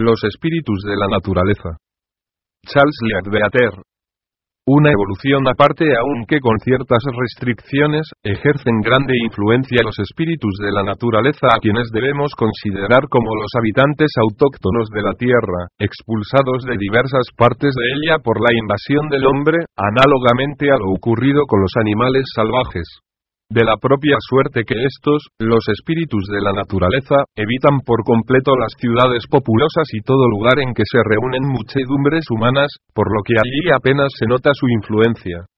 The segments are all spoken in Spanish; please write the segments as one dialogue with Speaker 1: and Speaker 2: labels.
Speaker 1: Los espíritus de la naturaleza. Charles Leadbeater. Una evolución aparte aunque con ciertas restricciones, ejercen grande influencia los espíritus de la naturaleza a quienes debemos considerar como los habitantes autóctonos de la Tierra, expulsados de diversas partes de ella por la invasión del hombre, análogamente a lo ocurrido con los animales salvajes de la propia suerte que estos, los espíritus de la naturaleza, evitan por completo las ciudades populosas y todo lugar en que se reúnen muchedumbres humanas, por lo que allí apenas se nota su influencia.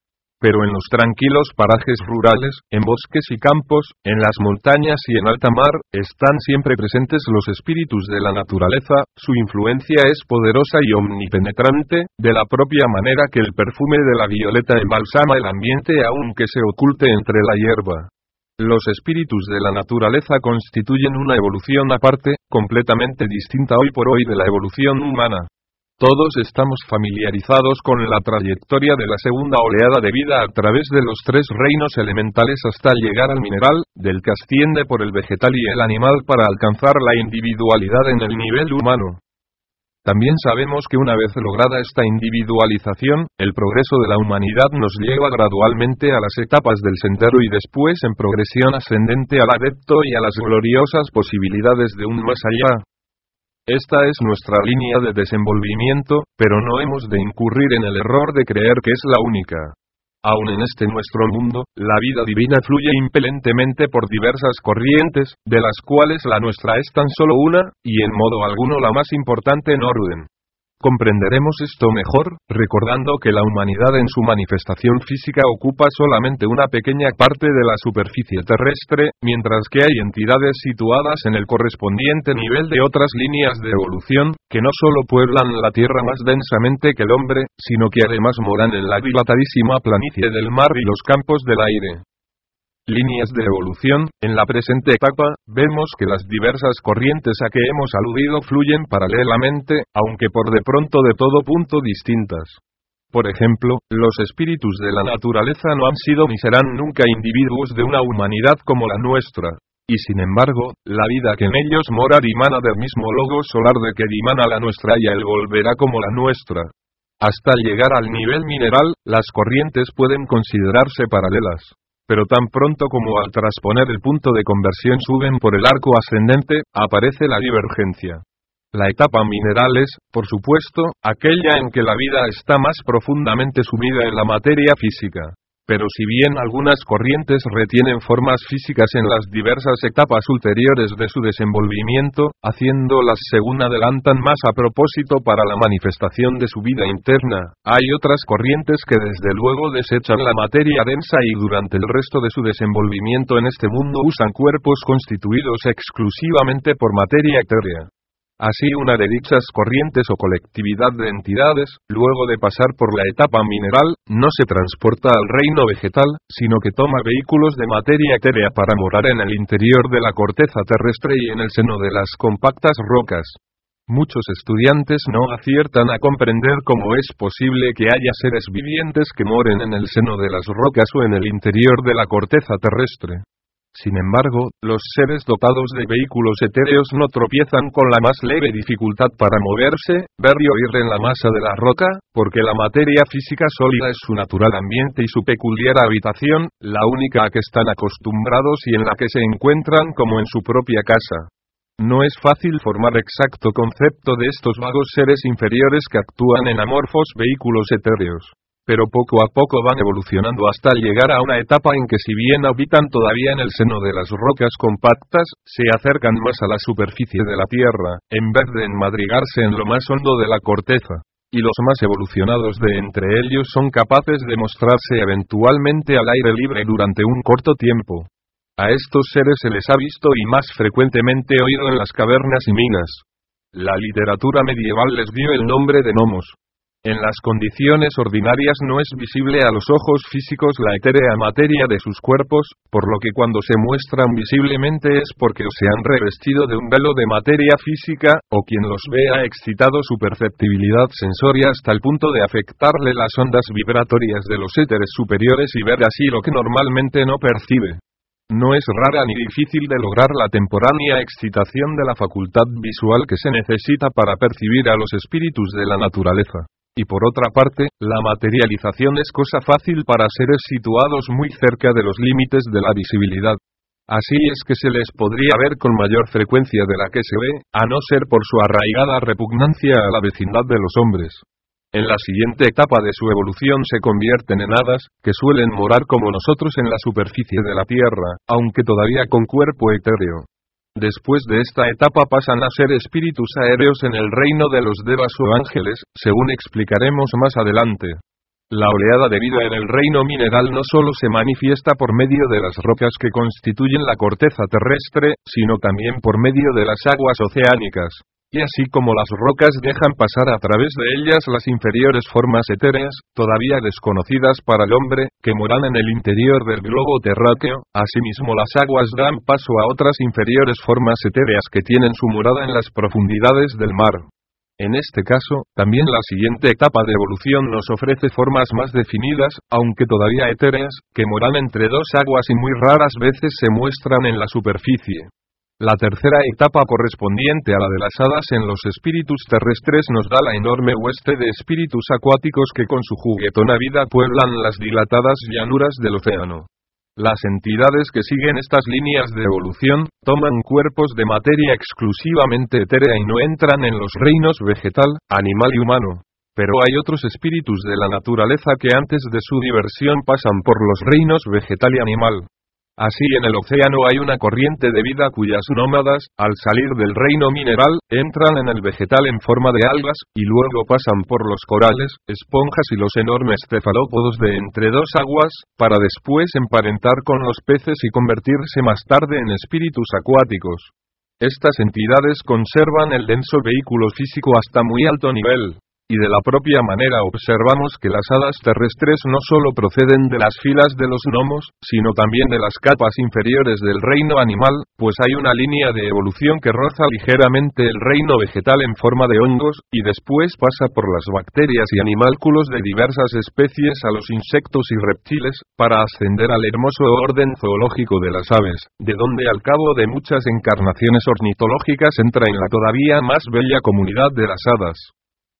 Speaker 1: Pero en los tranquilos parajes rurales, en bosques y campos, en las montañas y en alta mar, están siempre presentes los espíritus de la naturaleza, su influencia es poderosa y omnipenetrante, de la propia manera que el perfume de la violeta embalsama el ambiente aunque se oculte entre la hierba. Los espíritus de la naturaleza constituyen una evolución aparte, completamente distinta hoy por hoy de la evolución humana. Todos estamos familiarizados con la trayectoria de la segunda oleada de vida a través de los tres reinos elementales hasta llegar al mineral, del que asciende por el vegetal y el animal para alcanzar la individualidad en el nivel humano. También sabemos que una vez lograda esta individualización, el progreso de la humanidad nos lleva gradualmente a las etapas del sendero y después en progresión ascendente al adepto y a las gloriosas posibilidades de un más allá. Esta es nuestra línea de desenvolvimiento, pero no hemos de incurrir en el error de creer que es la única. Aun en este nuestro mundo, la vida divina fluye impelentemente por diversas corrientes, de las cuales la nuestra es tan solo una, y en modo alguno la más importante en orden. Comprenderemos esto mejor, recordando que la humanidad en su manifestación física ocupa solamente una pequeña parte de la superficie terrestre, mientras que hay entidades situadas en el correspondiente nivel de otras líneas de evolución, que no solo pueblan la Tierra más densamente que el hombre, sino que además moran en la dilatadísima planicie del mar y los campos del aire líneas de evolución, en la presente etapa, vemos que las diversas corrientes a que hemos aludido fluyen paralelamente, aunque por de pronto de todo punto distintas. Por ejemplo, los espíritus de la naturaleza no han sido ni serán nunca individuos de una humanidad como la nuestra. Y sin embargo, la vida que en ellos mora dimana del mismo logo solar de que dimana la nuestra y él volverá como la nuestra. Hasta llegar al nivel mineral, las corrientes pueden considerarse paralelas pero tan pronto como al trasponer el punto de conversión suben por el arco ascendente, aparece la divergencia. La etapa mineral es, por supuesto, aquella en que la vida está más profundamente sumida en la materia física. Pero si bien algunas corrientes retienen formas físicas en las diversas etapas ulteriores de su desenvolvimiento, haciéndolas según adelantan más a propósito para la manifestación de su vida interna, hay otras corrientes que desde luego desechan la materia densa y durante el resto de su desenvolvimiento en este mundo usan cuerpos constituidos exclusivamente por materia etérea. Así una de dichas corrientes o colectividad de entidades, luego de pasar por la etapa mineral, no se transporta al reino vegetal, sino que toma vehículos de materia etérea para morar en el interior de la corteza terrestre y en el seno de las compactas rocas. Muchos estudiantes no aciertan a comprender cómo es posible que haya seres vivientes que moren en el seno de las rocas o en el interior de la corteza terrestre. Sin embargo, los seres dotados de vehículos etéreos no tropiezan con la más leve dificultad para moverse, ver y oír en la masa de la roca, porque la materia física sólida es su natural ambiente y su peculiar habitación, la única a que están acostumbrados y en la que se encuentran como en su propia casa. No es fácil formar exacto concepto de estos vagos seres inferiores que actúan en amorfos vehículos etéreos pero poco a poco van evolucionando hasta llegar a una etapa en que si bien habitan todavía en el seno de las rocas compactas, se acercan más a la superficie de la Tierra, en vez de enmadrigarse en lo más hondo de la corteza. Y los más evolucionados de entre ellos son capaces de mostrarse eventualmente al aire libre durante un corto tiempo. A estos seres se les ha visto y más frecuentemente oído en las cavernas y minas. La literatura medieval les dio el nombre de gnomos, en las condiciones ordinarias no es visible a los ojos físicos la etérea materia de sus cuerpos, por lo que cuando se muestran visiblemente es porque se han revestido de un velo de materia física, o quien los ve ha excitado su perceptibilidad sensoria hasta el punto de afectarle las ondas vibratorias de los éteres superiores y ver así lo que normalmente no percibe. no es rara ni difícil de lograr la temporánea excitación de la facultad visual que se necesita para percibir a los espíritus de la naturaleza. Y por otra parte, la materialización es cosa fácil para seres situados muy cerca de los límites de la visibilidad. Así es que se les podría ver con mayor frecuencia de la que se ve, a no ser por su arraigada repugnancia a la vecindad de los hombres. En la siguiente etapa de su evolución se convierten en hadas, que suelen morar como nosotros en la superficie de la Tierra, aunque todavía con cuerpo etéreo. Después de esta etapa pasan a ser espíritus aéreos en el reino de los devas o ángeles, según explicaremos más adelante. La oleada de vida en el reino mineral no solo se manifiesta por medio de las rocas que constituyen la corteza terrestre, sino también por medio de las aguas oceánicas. Y así como las rocas dejan pasar a través de ellas las inferiores formas etéreas, todavía desconocidas para el hombre, que moran en el interior del globo terráqueo, asimismo las aguas dan paso a otras inferiores formas etéreas que tienen su morada en las profundidades del mar. En este caso, también la siguiente etapa de evolución nos ofrece formas más definidas, aunque todavía etéreas, que moran entre dos aguas y muy raras veces se muestran en la superficie. La tercera etapa correspondiente a la de las hadas en los espíritus terrestres nos da la enorme hueste de espíritus acuáticos que con su juguetona vida pueblan las dilatadas llanuras del océano. Las entidades que siguen estas líneas de evolución, toman cuerpos de materia exclusivamente etérea y no entran en los reinos vegetal, animal y humano. Pero hay otros espíritus de la naturaleza que antes de su diversión pasan por los reinos vegetal y animal. Así en el océano hay una corriente de vida cuyas nómadas, al salir del reino mineral, entran en el vegetal en forma de algas, y luego pasan por los corales, esponjas y los enormes cefalópodos de entre dos aguas, para después emparentar con los peces y convertirse más tarde en espíritus acuáticos. Estas entidades conservan el denso vehículo físico hasta muy alto nivel, y de la propia manera observamos que las hadas terrestres no solo proceden de las filas de los gnomos, sino también de las capas inferiores del reino animal, pues hay una línea de evolución que roza ligeramente el reino vegetal en forma de hongos, y después pasa por las bacterias y animálculos de diversas especies a los insectos y reptiles, para ascender al hermoso orden zoológico de las aves, de donde al cabo de muchas encarnaciones ornitológicas entra en la todavía más bella comunidad de las hadas.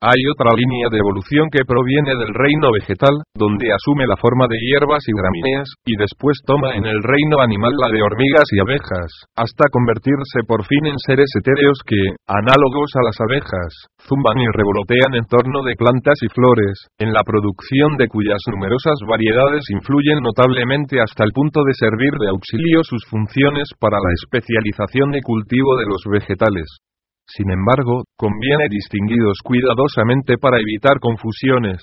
Speaker 1: Hay otra línea de evolución que proviene del reino vegetal, donde asume la forma de hierbas y gramíneas, y después toma en el reino animal la de hormigas y abejas, hasta convertirse por fin en seres etéreos que, análogos a las abejas, zumban y revolotean en torno de plantas y flores, en la producción de cuyas numerosas variedades influyen notablemente hasta el punto de servir de auxilio sus funciones para la especialización y cultivo de los vegetales. Sin embargo, conviene distinguidos cuidadosamente para evitar confusiones.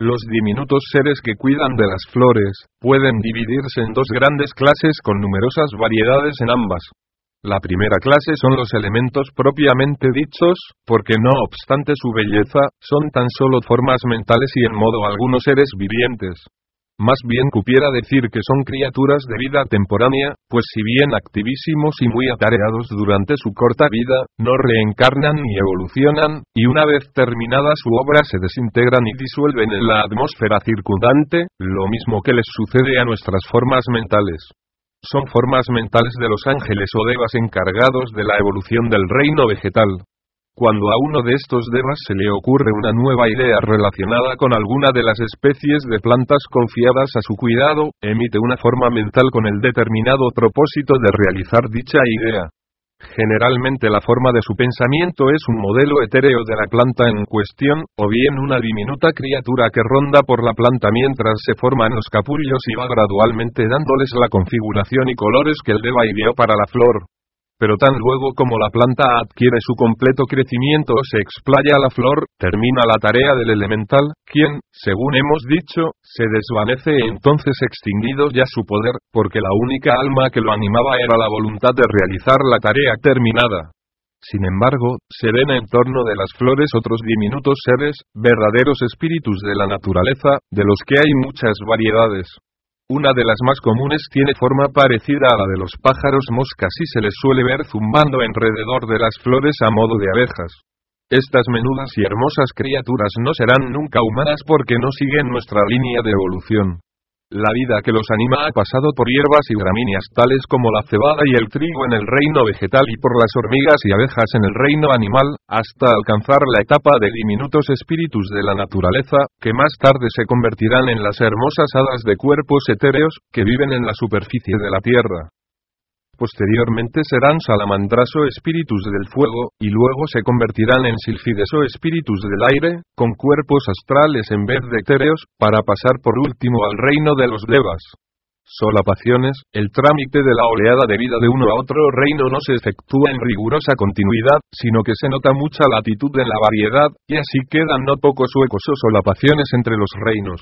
Speaker 1: Los diminutos seres que cuidan de las flores, pueden dividirse en dos grandes clases con numerosas variedades en ambas. La primera clase son los elementos propiamente dichos, porque no obstante su belleza, son tan solo formas mentales y en modo algunos seres vivientes. Más bien cupiera decir que son criaturas de vida temporánea, pues si bien activísimos y muy atareados durante su corta vida, no reencarnan ni evolucionan, y una vez terminada su obra se desintegran y disuelven en la atmósfera circundante, lo mismo que les sucede a nuestras formas mentales. Son formas mentales de los ángeles o devas encargados de la evolución del reino vegetal, cuando a uno de estos devas se le ocurre una nueva idea relacionada con alguna de las especies de plantas confiadas a su cuidado, emite una forma mental con el determinado propósito de realizar dicha idea. Generalmente la forma de su pensamiento es un modelo etéreo de la planta en cuestión, o bien una diminuta criatura que ronda por la planta mientras se forman los capullos y va gradualmente dándoles la configuración y colores que el deva ideó para la flor pero tan luego como la planta adquiere su completo crecimiento o se explaya la flor, termina la tarea del elemental, quien, según hemos dicho, se desvanece entonces extinguido ya su poder, porque la única alma que lo animaba era la voluntad de realizar la tarea terminada. Sin embargo, se ven en torno de las flores otros diminutos seres, verdaderos espíritus de la naturaleza, de los que hay muchas variedades. Una de las más comunes tiene forma parecida a la de los pájaros moscas y se les suele ver zumbando alrededor de las flores a modo de abejas. Estas menudas y hermosas criaturas no serán nunca humanas porque no siguen nuestra línea de evolución. La vida que los anima ha pasado por hierbas y gramíneas tales como la cebada y el trigo en el reino vegetal y por las hormigas y abejas en el reino animal, hasta alcanzar la etapa de diminutos espíritus de la naturaleza, que más tarde se convertirán en las hermosas hadas de cuerpos etéreos, que viven en la superficie de la tierra. Posteriormente serán salamandras o espíritus del fuego, y luego se convertirán en silfides o espíritus del aire, con cuerpos astrales en vez de etéreos, para pasar por último al reino de los devas. Solapaciones, el trámite de la oleada de vida de uno a otro reino no se efectúa en rigurosa continuidad, sino que se nota mucha latitud en la variedad, y así quedan no pocos huecos o solapaciones entre los reinos.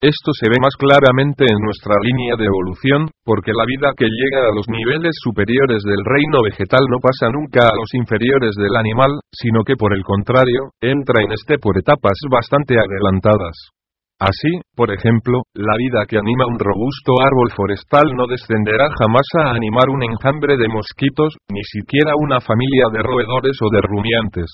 Speaker 1: Esto se ve más claramente en nuestra línea de evolución, porque la vida que llega a los niveles superiores del reino vegetal no pasa nunca a los inferiores del animal, sino que por el contrario, entra en este por etapas bastante adelantadas. Así, por ejemplo, la vida que anima un robusto árbol forestal no descenderá jamás a animar un enjambre de mosquitos, ni siquiera una familia de roedores o de rumiantes.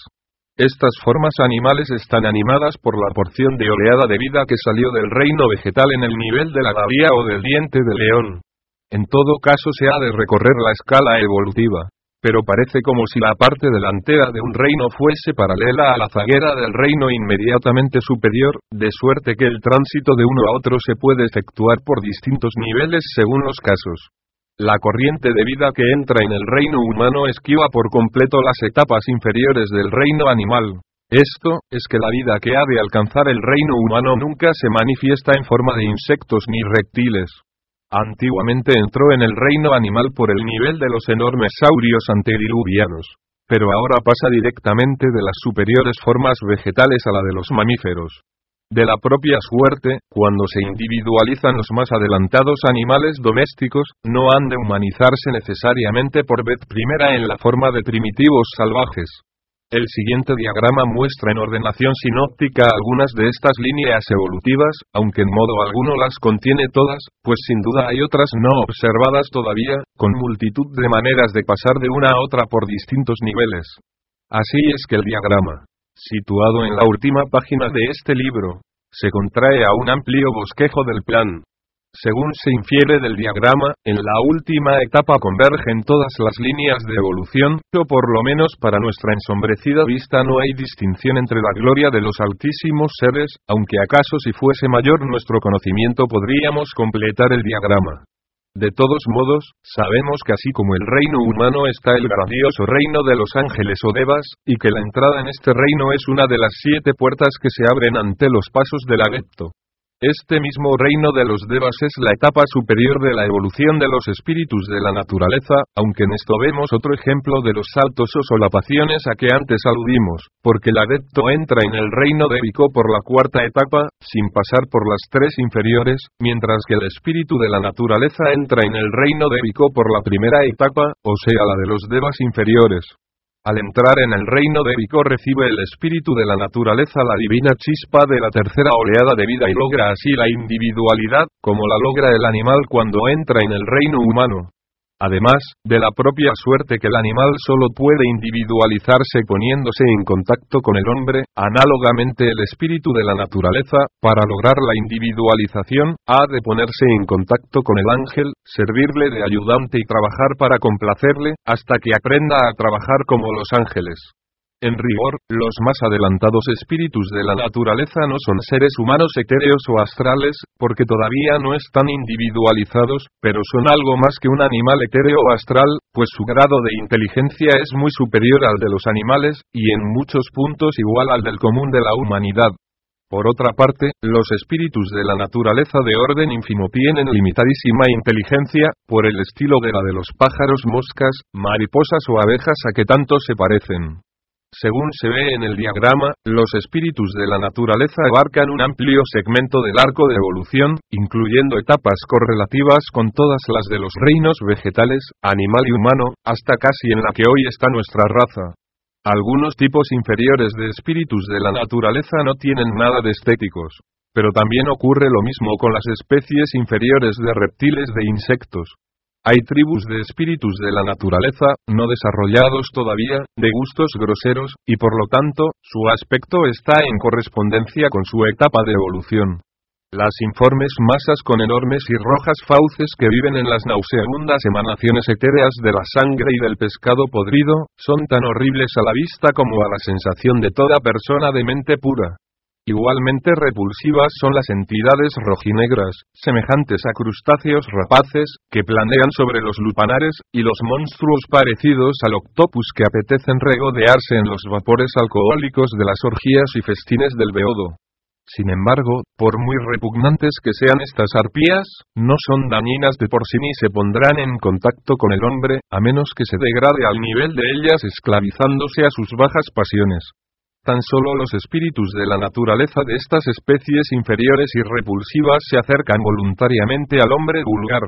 Speaker 1: Estas formas animales están animadas por la porción de oleada de vida que salió del reino vegetal en el nivel de la gavia o del diente de león. En todo caso se ha de recorrer la escala evolutiva. Pero parece como si la parte delantera de un reino fuese paralela a la zaguera del reino inmediatamente superior, de suerte que el tránsito de uno a otro se puede efectuar por distintos niveles según los casos. La corriente de vida que entra en el reino humano esquiva por completo las etapas inferiores del reino animal. Esto, es que la vida que ha de alcanzar el reino humano nunca se manifiesta en forma de insectos ni reptiles. Antiguamente entró en el reino animal por el nivel de los enormes saurios antediluvianos. Pero ahora pasa directamente de las superiores formas vegetales a la de los mamíferos de la propia suerte, cuando se individualizan los más adelantados animales domésticos, no han de humanizarse necesariamente por vez primera en la forma de primitivos salvajes. El siguiente diagrama muestra en ordenación sinóptica algunas de estas líneas evolutivas, aunque en modo alguno las contiene todas, pues sin duda hay otras no observadas todavía, con multitud de maneras de pasar de una a otra por distintos niveles. Así es que el diagrama situado en la última página de este libro, se contrae a un amplio bosquejo del plan. Según se infiere del diagrama, en la última etapa convergen todas las líneas de evolución, o por lo menos para nuestra ensombrecida vista no hay distinción entre la gloria de los altísimos seres, aunque acaso si fuese mayor nuestro conocimiento podríamos completar el diagrama. De todos modos, sabemos que así como el reino humano está el grandioso reino de los ángeles o devas, y que la entrada en este reino es una de las siete puertas que se abren ante los pasos del adepto. Este mismo reino de los devas es la etapa superior de la evolución de los espíritus de la naturaleza, aunque en esto vemos otro ejemplo de los saltos o solapaciones a que antes aludimos, porque el adepto entra en el reino de Vico por la cuarta etapa, sin pasar por las tres inferiores, mientras que el espíritu de la naturaleza entra en el reino de Vico por la primera etapa, o sea la de los devas inferiores. Al entrar en el reino de Vico recibe el espíritu de la naturaleza la divina chispa de la tercera oleada de vida y logra así la individualidad, como la logra el animal cuando entra en el reino humano. Además, de la propia suerte que el animal solo puede individualizarse poniéndose en contacto con el hombre, análogamente el espíritu de la naturaleza, para lograr la individualización, ha de ponerse en contacto con el ángel, servirle de ayudante y trabajar para complacerle, hasta que aprenda a trabajar como los ángeles. En rigor, los más adelantados espíritus de la naturaleza no son seres humanos etéreos o astrales, porque todavía no están individualizados, pero son algo más que un animal etéreo o astral, pues su grado de inteligencia es muy superior al de los animales, y en muchos puntos igual al del común de la humanidad. Por otra parte, los espíritus de la naturaleza de orden ínfimo tienen limitadísima inteligencia, por el estilo de la de los pájaros, moscas, mariposas o abejas a que tanto se parecen. Según se ve en el diagrama, los espíritus de la naturaleza abarcan un amplio segmento del arco de evolución, incluyendo etapas correlativas con todas las de los reinos vegetales, animal y humano, hasta casi en la que hoy está nuestra raza. Algunos tipos inferiores de espíritus de la naturaleza no tienen nada de estéticos. Pero también ocurre lo mismo con las especies inferiores de reptiles de insectos. Hay tribus de espíritus de la naturaleza, no desarrollados todavía, de gustos groseros, y por lo tanto, su aspecto está en correspondencia con su etapa de evolución. Las informes masas con enormes y rojas fauces que viven en las nauseabundas emanaciones etéreas de la sangre y del pescado podrido, son tan horribles a la vista como a la sensación de toda persona de mente pura. Igualmente repulsivas son las entidades rojinegras, semejantes a crustáceos rapaces, que planean sobre los lupanares, y los monstruos parecidos al octopus que apetecen regodearse en los vapores alcohólicos de las orgías y festines del beodo. Sin embargo, por muy repugnantes que sean estas arpías, no son dañinas de por sí ni se pondrán en contacto con el hombre, a menos que se degrade al nivel de ellas esclavizándose a sus bajas pasiones. Tan solo los espíritus de la naturaleza de estas especies inferiores y repulsivas se acercan voluntariamente al hombre vulgar.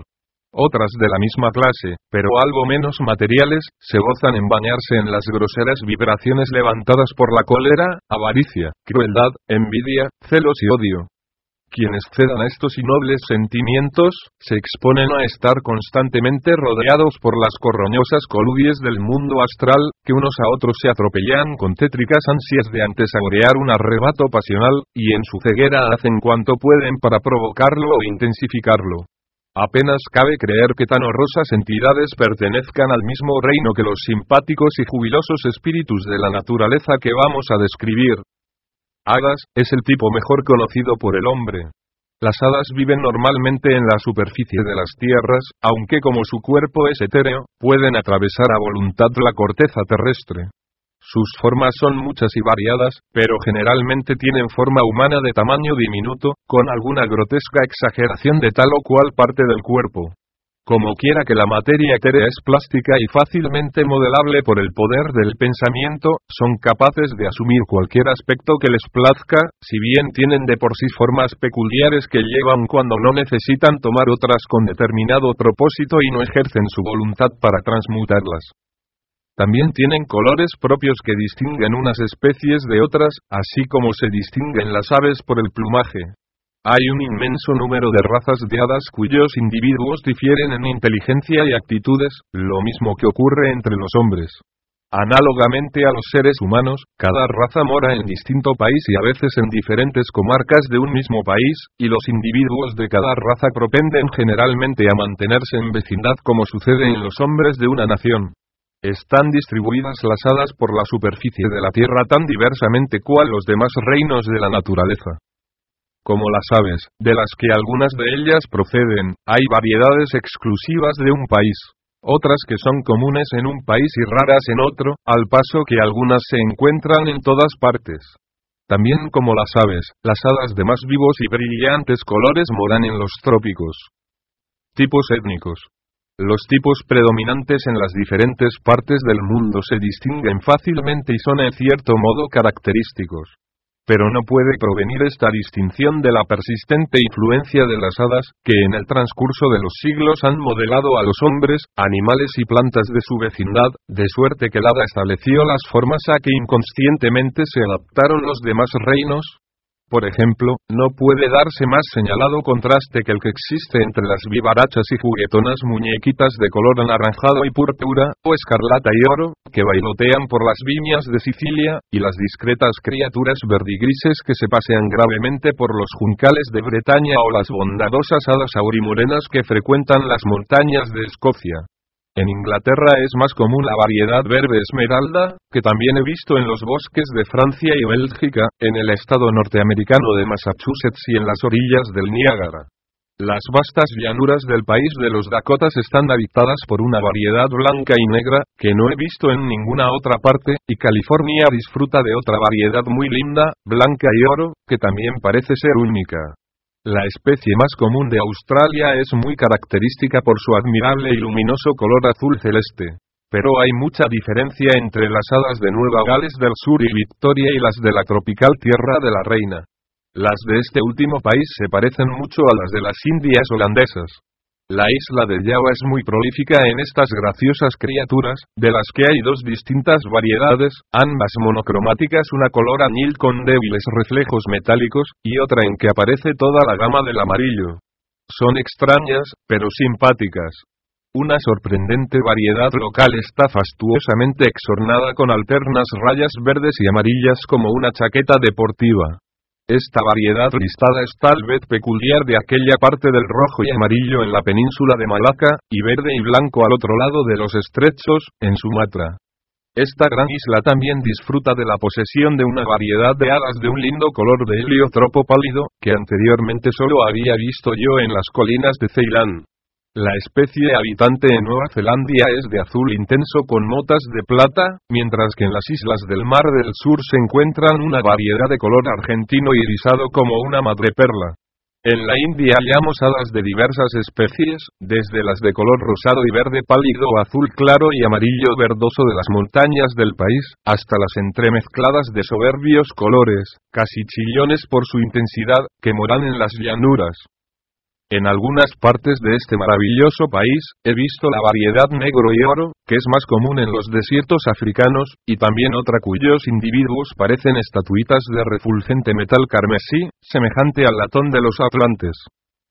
Speaker 1: Otras de la misma clase, pero algo menos materiales, se gozan en bañarse en las groseras vibraciones levantadas por la cólera, avaricia, crueldad, envidia, celos y odio. Quienes cedan a estos innobles sentimientos, se exponen a estar constantemente rodeados por las corroñosas colubies del mundo astral, que unos a otros se atropellan con tétricas ansias de antesaborear un arrebato pasional, y en su ceguera hacen cuanto pueden para provocarlo o intensificarlo. Apenas cabe creer que tan horrorosas entidades pertenezcan al mismo reino que los simpáticos y jubilosos espíritus de la naturaleza que vamos a describir. Hadas, es el tipo mejor conocido por el hombre. Las hadas viven normalmente en la superficie de las tierras, aunque como su cuerpo es etéreo, pueden atravesar a voluntad la corteza terrestre. Sus formas son muchas y variadas, pero generalmente tienen forma humana de tamaño diminuto, con alguna grotesca exageración de tal o cual parte del cuerpo. Como quiera que la materia etérea es plástica y fácilmente modelable por el poder del pensamiento, son capaces de asumir cualquier aspecto que les plazca, si bien tienen de por sí formas peculiares que llevan cuando no necesitan tomar otras con determinado propósito y no ejercen su voluntad para transmutarlas. También tienen colores propios que distinguen unas especies de otras, así como se distinguen las aves por el plumaje. Hay un inmenso número de razas de hadas cuyos individuos difieren en inteligencia y actitudes, lo mismo que ocurre entre los hombres. Análogamente a los seres humanos, cada raza mora en distinto país y a veces en diferentes comarcas de un mismo país, y los individuos de cada raza propenden generalmente a mantenerse en vecindad como sucede en los hombres de una nación. Están distribuidas las hadas por la superficie de la tierra tan diversamente cual los demás reinos de la naturaleza como las aves, de las que algunas de ellas proceden, hay variedades exclusivas de un país, otras que son comunes en un país y raras en otro, al paso que algunas se encuentran en todas partes. También como las aves, las hadas de más vivos y brillantes colores moran en los trópicos. Tipos étnicos. Los tipos predominantes en las diferentes partes del mundo se distinguen fácilmente y son en cierto modo característicos. Pero no puede provenir esta distinción de la persistente influencia de las hadas, que en el transcurso de los siglos han modelado a los hombres, animales y plantas de su vecindad, de suerte que el hada estableció las formas a que inconscientemente se adaptaron los demás reinos, por ejemplo, no puede darse más señalado contraste que el que existe entre las vivarachas y juguetonas muñequitas de color anaranjado y púrpura, o escarlata y oro, que bailotean por las viñas de Sicilia, y las discretas criaturas verdigrises que se pasean gravemente por los juncales de Bretaña o las bondadosas hadas aurimorenas que frecuentan las montañas de Escocia. En Inglaterra es más común la variedad verde esmeralda, que también he visto en los bosques de Francia y Bélgica, en el estado norteamericano de Massachusetts y en las orillas del Niágara. Las vastas llanuras del país de los Dakotas están habitadas por una variedad blanca y negra, que no he visto en ninguna otra parte, y California disfruta de otra variedad muy linda, blanca y oro, que también parece ser única. La especie más común de Australia es muy característica por su admirable y luminoso color azul celeste. Pero hay mucha diferencia entre las hadas de Nueva Gales del Sur y Victoria y las de la tropical Tierra de la Reina. Las de este último país se parecen mucho a las de las Indias holandesas. La isla de Java es muy prolífica en estas graciosas criaturas, de las que hay dos distintas variedades, ambas monocromáticas, una color añil con débiles reflejos metálicos, y otra en que aparece toda la gama del amarillo. Son extrañas, pero simpáticas. Una sorprendente variedad local está fastuosamente exornada con alternas rayas verdes y amarillas como una chaqueta deportiva. Esta variedad listada es tal vez peculiar de aquella parte del rojo y amarillo en la península de Malaca, y verde y blanco al otro lado de los estrechos, en Sumatra. Esta gran isla también disfruta de la posesión de una variedad de alas de un lindo color de heliotropo pálido, que anteriormente solo había visto yo en las colinas de Ceilán. La especie habitante en Nueva Zelandia es de azul intenso con motas de plata, mientras que en las islas del Mar del Sur se encuentran una variedad de color argentino irisado como una madreperla. En la India hallamos alas de diversas especies, desde las de color rosado y verde pálido azul claro y amarillo verdoso de las montañas del país, hasta las entremezcladas de soberbios colores, casi chillones por su intensidad, que moran en las llanuras. En algunas partes de este maravilloso país, he visto la variedad negro y oro, que es más común en los desiertos africanos, y también otra cuyos individuos parecen estatuitas de refulgente metal carmesí, semejante al latón de los atlantes.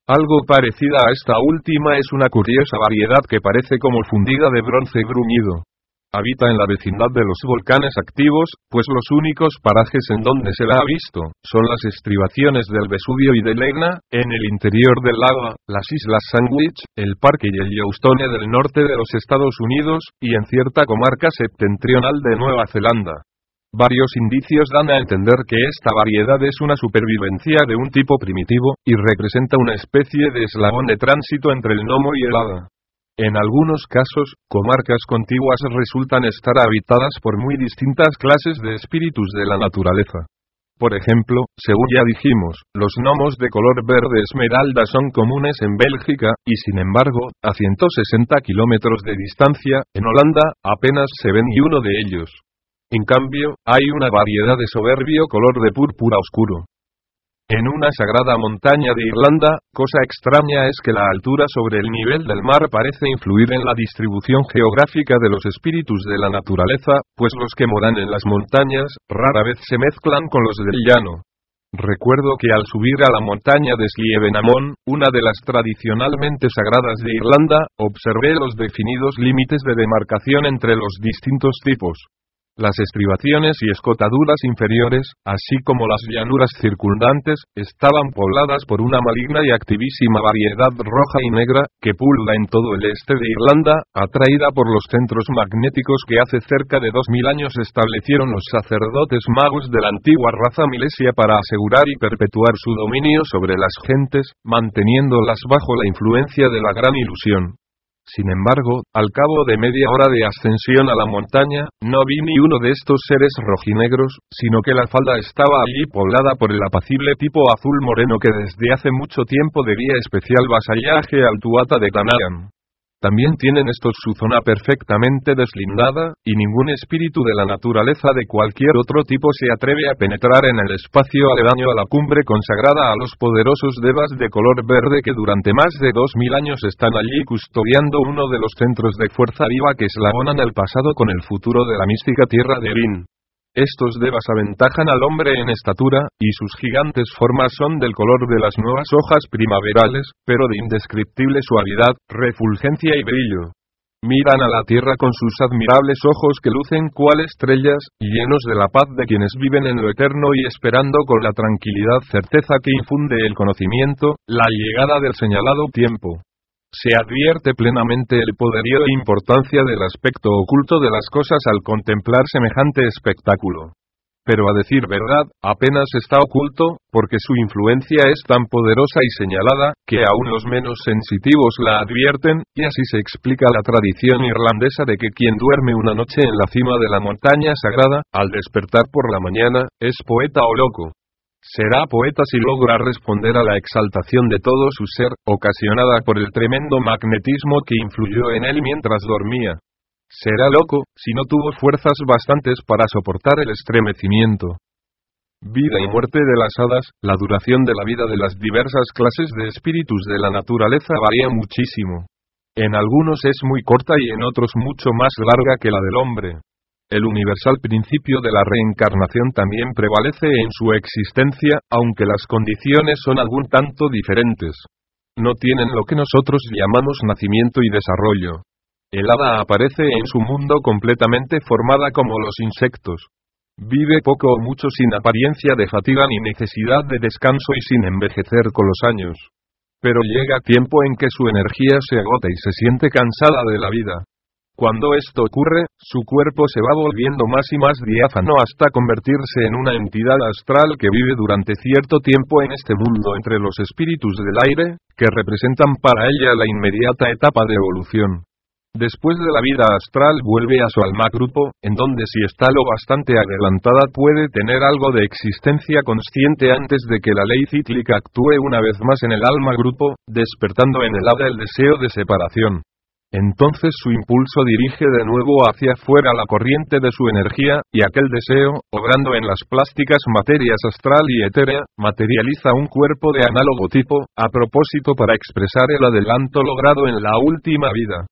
Speaker 1: Algo parecida a esta última es una curiosa variedad que parece como fundida de bronce bruñido. Habita en la vecindad de los volcanes activos, pues los únicos parajes en donde se la ha visto, son las estribaciones del Vesubio y del Etna, en el interior del lago, las islas Sandwich, el Parque y el Yellowstone del norte de los Estados Unidos, y en cierta comarca septentrional de Nueva Zelanda. Varios indicios dan a entender que esta variedad es una supervivencia de un tipo primitivo, y representa una especie de eslabón de tránsito entre el gnomo y el hada. En algunos casos, comarcas contiguas resultan estar habitadas por muy distintas clases de espíritus de la naturaleza. Por ejemplo, según ya dijimos, los gnomos de color verde esmeralda son comunes en Bélgica, y sin embargo, a 160 kilómetros de distancia, en Holanda, apenas se ven ni uno de ellos. En cambio, hay una variedad de soberbio color de púrpura oscuro. En una sagrada montaña de Irlanda, cosa extraña es que la altura sobre el nivel del mar parece influir en la distribución geográfica de los espíritus de la naturaleza, pues los que moran en las montañas, rara vez se mezclan con los del llano. Recuerdo que al subir a la montaña de Slievenamon, una de las tradicionalmente sagradas de Irlanda, observé los definidos límites de demarcación entre los distintos tipos. Las estribaciones y escotaduras inferiores, así como las llanuras circundantes, estaban pobladas por una maligna y activísima variedad roja y negra, que pulula en todo el este de Irlanda, atraída por los centros magnéticos que hace cerca de dos mil años establecieron los sacerdotes magos de la antigua raza milesia para asegurar y perpetuar su dominio sobre las gentes, manteniéndolas bajo la influencia de la gran ilusión. Sin embargo, al cabo de media hora de ascensión a la montaña, no vi ni uno de estos seres rojinegros, sino que la falda estaba allí poblada por el apacible tipo azul moreno que desde hace mucho tiempo debía especial vasallaje al tuata de Canaan. También tienen estos su zona perfectamente deslindada, y ningún espíritu de la naturaleza de cualquier otro tipo se atreve a penetrar en el espacio aledaño a la cumbre consagrada a los poderosos devas de color verde que durante más de dos mil años están allí custodiando uno de los centros de fuerza viva que eslabonan el pasado con el futuro de la mística tierra de Erin. Estos devas aventajan al hombre en estatura, y sus gigantes formas son del color de las nuevas hojas primaverales, pero de indescriptible suavidad, refulgencia y brillo. Miran a la tierra con sus admirables ojos que lucen cual estrellas, llenos de la paz de quienes viven en lo eterno y esperando con la tranquilidad certeza que infunde el conocimiento, la llegada del señalado tiempo se advierte plenamente el poderío e importancia del aspecto oculto de las cosas al contemplar semejante espectáculo. Pero a decir verdad, apenas está oculto, porque su influencia es tan poderosa y señalada, que aún los menos sensitivos la advierten, y así se explica la tradición irlandesa de que quien duerme una noche en la cima de la montaña sagrada, al despertar por la mañana, es poeta o loco. Será poeta si logra responder a la exaltación de todo su ser, ocasionada por el tremendo magnetismo que influyó en él mientras dormía. Será loco, si no tuvo fuerzas bastantes para soportar el estremecimiento. Vida y muerte de las hadas, la duración de la vida de las diversas clases de espíritus de la naturaleza varía muchísimo. En algunos es muy corta y en otros mucho más larga que la del hombre. El universal principio de la reencarnación también prevalece en su existencia, aunque las condiciones son algún tanto diferentes. No tienen lo que nosotros llamamos nacimiento y desarrollo. El hada aparece en su mundo completamente formada como los insectos. Vive poco o mucho sin apariencia de fatiga ni necesidad de descanso y sin envejecer con los años. Pero llega tiempo en que su energía se agota y se siente cansada de la vida. Cuando esto ocurre, su cuerpo se va volviendo más y más diáfano hasta convertirse en una entidad astral que vive durante cierto tiempo en este mundo entre los espíritus del aire, que representan para ella la inmediata etapa de evolución. Después de la vida astral vuelve a su alma grupo, en donde si está lo bastante adelantada puede tener algo de existencia consciente antes de que la ley cíclica actúe una vez más en el alma grupo, despertando en el hada el deseo de separación. Entonces su impulso dirige de nuevo hacia afuera la corriente de su energía, y aquel deseo, obrando en las plásticas materias astral y etérea, materializa un cuerpo de análogo tipo, a propósito para expresar el adelanto logrado en la última vida.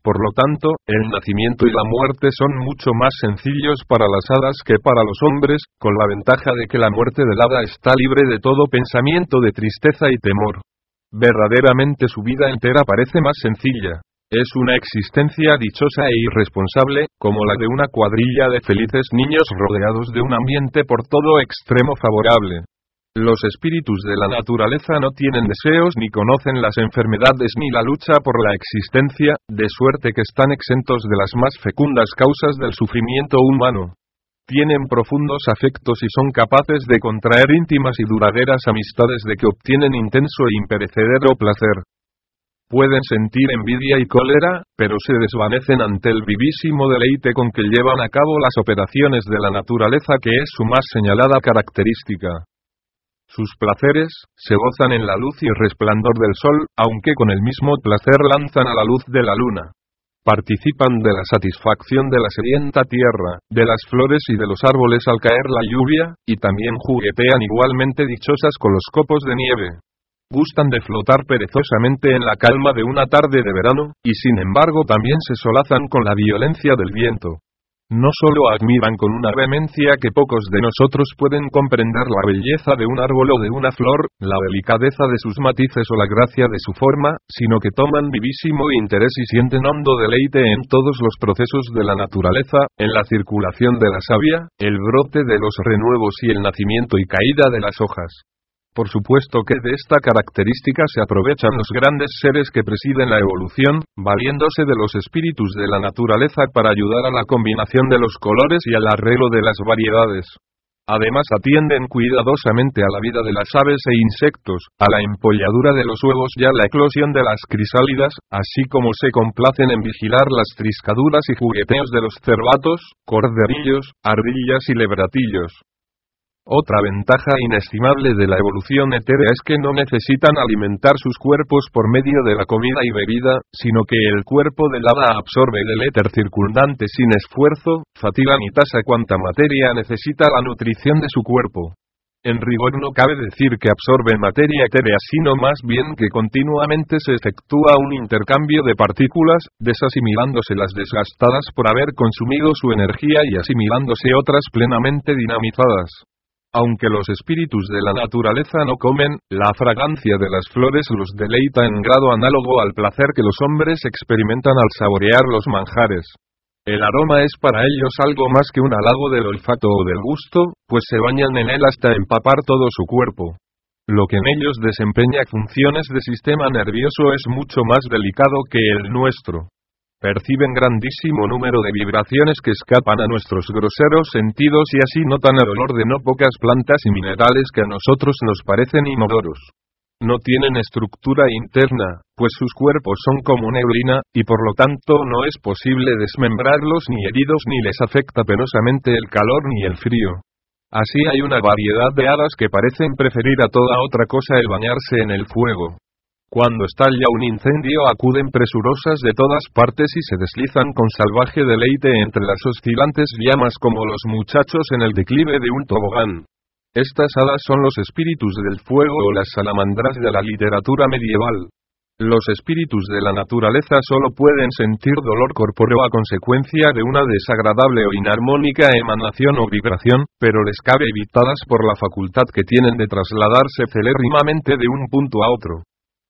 Speaker 1: Por lo tanto, el nacimiento y la muerte son mucho más sencillos para las hadas que para los hombres, con la ventaja de que la muerte del hada está libre de todo pensamiento de tristeza y temor. Verdaderamente su vida entera parece más sencilla. Es una existencia dichosa e irresponsable, como la de una cuadrilla de felices niños rodeados de un ambiente por todo extremo favorable. Los espíritus de la naturaleza no tienen deseos ni conocen las enfermedades ni la lucha por la existencia, de suerte que están exentos de las más fecundas causas del sufrimiento humano. Tienen profundos afectos y son capaces de contraer íntimas y duraderas amistades de que obtienen intenso e imperecedero placer. Pueden sentir envidia y cólera, pero se desvanecen ante el vivísimo deleite con que llevan a cabo las operaciones de la naturaleza que es su más señalada característica. Sus placeres, se gozan en la luz y resplandor del sol, aunque con el mismo placer lanzan a la luz de la luna. Participan de la satisfacción de la sedienta tierra, de las flores y de los árboles al caer la lluvia, y también juguetean igualmente dichosas con los copos de nieve. Gustan de flotar perezosamente en la calma de una tarde de verano, y sin embargo también se solazan con la violencia del viento. No solo admiran con una vehemencia que pocos de nosotros pueden comprender la belleza de un árbol o de una flor, la delicadeza de sus matices o la gracia de su forma, sino que toman vivísimo interés y sienten hondo deleite en todos los procesos de la naturaleza, en la circulación de la savia, el brote de los renuevos y el nacimiento y caída de las hojas. Por supuesto que de esta característica se aprovechan los grandes seres que presiden la evolución, valiéndose de los espíritus de la naturaleza para ayudar a la combinación de los colores y al arreglo de las variedades. Además atienden cuidadosamente a la vida de las aves e insectos, a la empolladura de los huevos y a la eclosión de las crisálidas, así como se complacen en vigilar las triscaduras y jugueteos de los cervatos, corderillos, ardillas y lebratillos. Otra ventaja inestimable de la evolución etérea es que no necesitan alimentar sus cuerpos por medio de la comida y bebida, sino que el cuerpo del hada absorbe del éter circundante sin esfuerzo, fatiga ni tasa cuanta materia necesita la nutrición de su cuerpo. En rigor no cabe decir que absorbe materia etérea, sino más bien que continuamente se efectúa un intercambio de partículas, desasimilándose las desgastadas por haber consumido su energía y asimilándose otras plenamente dinamizadas. Aunque los espíritus de la naturaleza no comen, la fragancia de las flores los deleita en grado análogo al placer que los hombres experimentan al saborear los manjares. El aroma es para ellos algo más que un halago del olfato o del gusto, pues se bañan en él hasta empapar todo su cuerpo. Lo que en ellos desempeña funciones de sistema nervioso es mucho más delicado que el nuestro perciben grandísimo número de vibraciones que escapan a nuestros groseros sentidos y así notan el olor de no pocas plantas y minerales que a nosotros nos parecen inodoros. No tienen estructura interna, pues sus cuerpos son como neblina, y por lo tanto no es posible desmembrarlos ni heridos ni les afecta penosamente el calor ni el frío. Así hay una variedad de hadas que parecen preferir a toda otra cosa el bañarse en el fuego. Cuando estalla un incendio acuden presurosas de todas partes y se deslizan con salvaje deleite entre las oscilantes llamas como los muchachos en el declive de un tobogán. Estas hadas son los espíritus del fuego o las salamandras de la literatura medieval. Los espíritus de la naturaleza solo pueden sentir dolor corpóreo a consecuencia de una desagradable o inarmónica emanación o vibración, pero les cabe evitadas por la facultad que tienen de trasladarse celérrimamente de un punto a otro.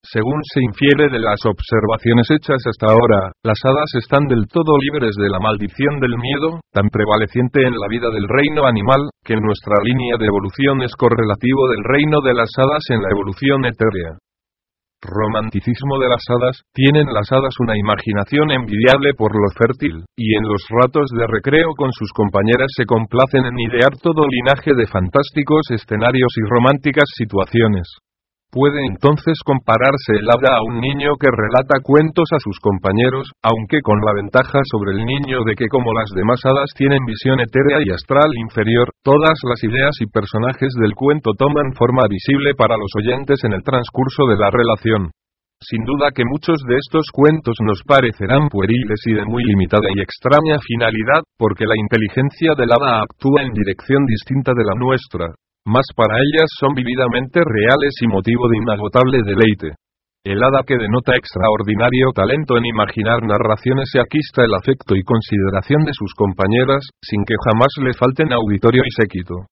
Speaker 1: Según se infiere de las observaciones hechas hasta ahora, las hadas están del todo libres de la maldición del miedo, tan prevaleciente en la vida del reino animal, que nuestra línea de evolución es correlativo del reino de las hadas en la evolución etérea. Romanticismo de las hadas, tienen las hadas una imaginación envidiable por lo fértil, y en los ratos de recreo con sus compañeras se complacen en idear todo linaje de fantásticos escenarios y románticas situaciones. Puede entonces compararse el hada a un niño que relata cuentos a sus compañeros, aunque con la ventaja sobre el niño de que como las demás hadas tienen visión etérea y astral inferior, todas las ideas y personajes del cuento toman forma visible para los oyentes en el transcurso de la relación. Sin duda que muchos de estos cuentos nos parecerán pueriles y de muy limitada y extraña finalidad, porque la inteligencia del hada actúa en dirección distinta de la nuestra, más para ellas son vividamente reales y motivo de inagotable deleite. El hada que denota extraordinario talento en imaginar narraciones y aquista el afecto y consideración de sus compañeras, sin que jamás le falten auditorio y séquito.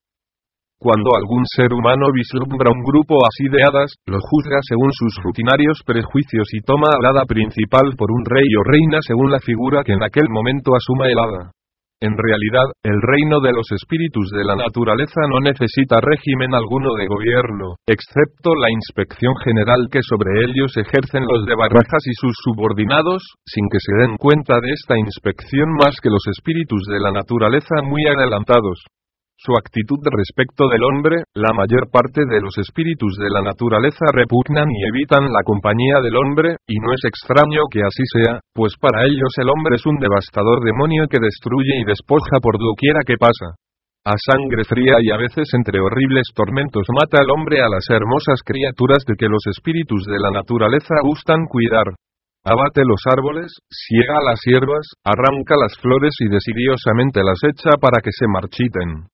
Speaker 1: Cuando algún ser humano vislumbra un grupo así de hadas, lo juzga según sus rutinarios prejuicios y toma al hada principal por un rey o reina según la figura que en aquel momento asuma el hada. En realidad, el reino de los espíritus de la naturaleza no necesita régimen alguno de gobierno, excepto la inspección general que sobre ellos ejercen los de Barajas y sus subordinados, sin que se den cuenta de esta inspección más que los espíritus de la naturaleza muy adelantados su actitud respecto del hombre, la mayor parte de los espíritus de la naturaleza repugnan y evitan la compañía del hombre, y no es extraño que así sea, pues para ellos el hombre es un devastador demonio que destruye y despoja por doquiera que pasa. A sangre fría y a veces entre horribles tormentos mata al hombre a las hermosas criaturas de que los espíritus de la naturaleza gustan cuidar. Abate los árboles, ciega las hierbas, arranca las flores y desidiosamente las echa para que se marchiten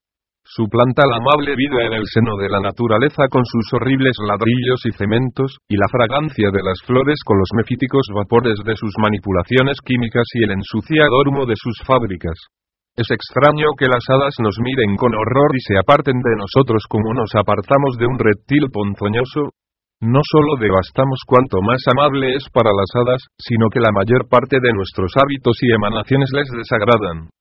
Speaker 1: suplanta la amable vida en el seno de la naturaleza con sus horribles ladrillos y cementos, y la fragancia de las flores con los mefíticos vapores de sus manipulaciones químicas y el ensuciador humo de sus fábricas. Es extraño que las hadas nos miren con horror y se aparten de nosotros como nos apartamos de un reptil ponzoñoso. No solo devastamos cuanto más amable es para las hadas, sino que la mayor parte de nuestros hábitos y emanaciones les desagradan.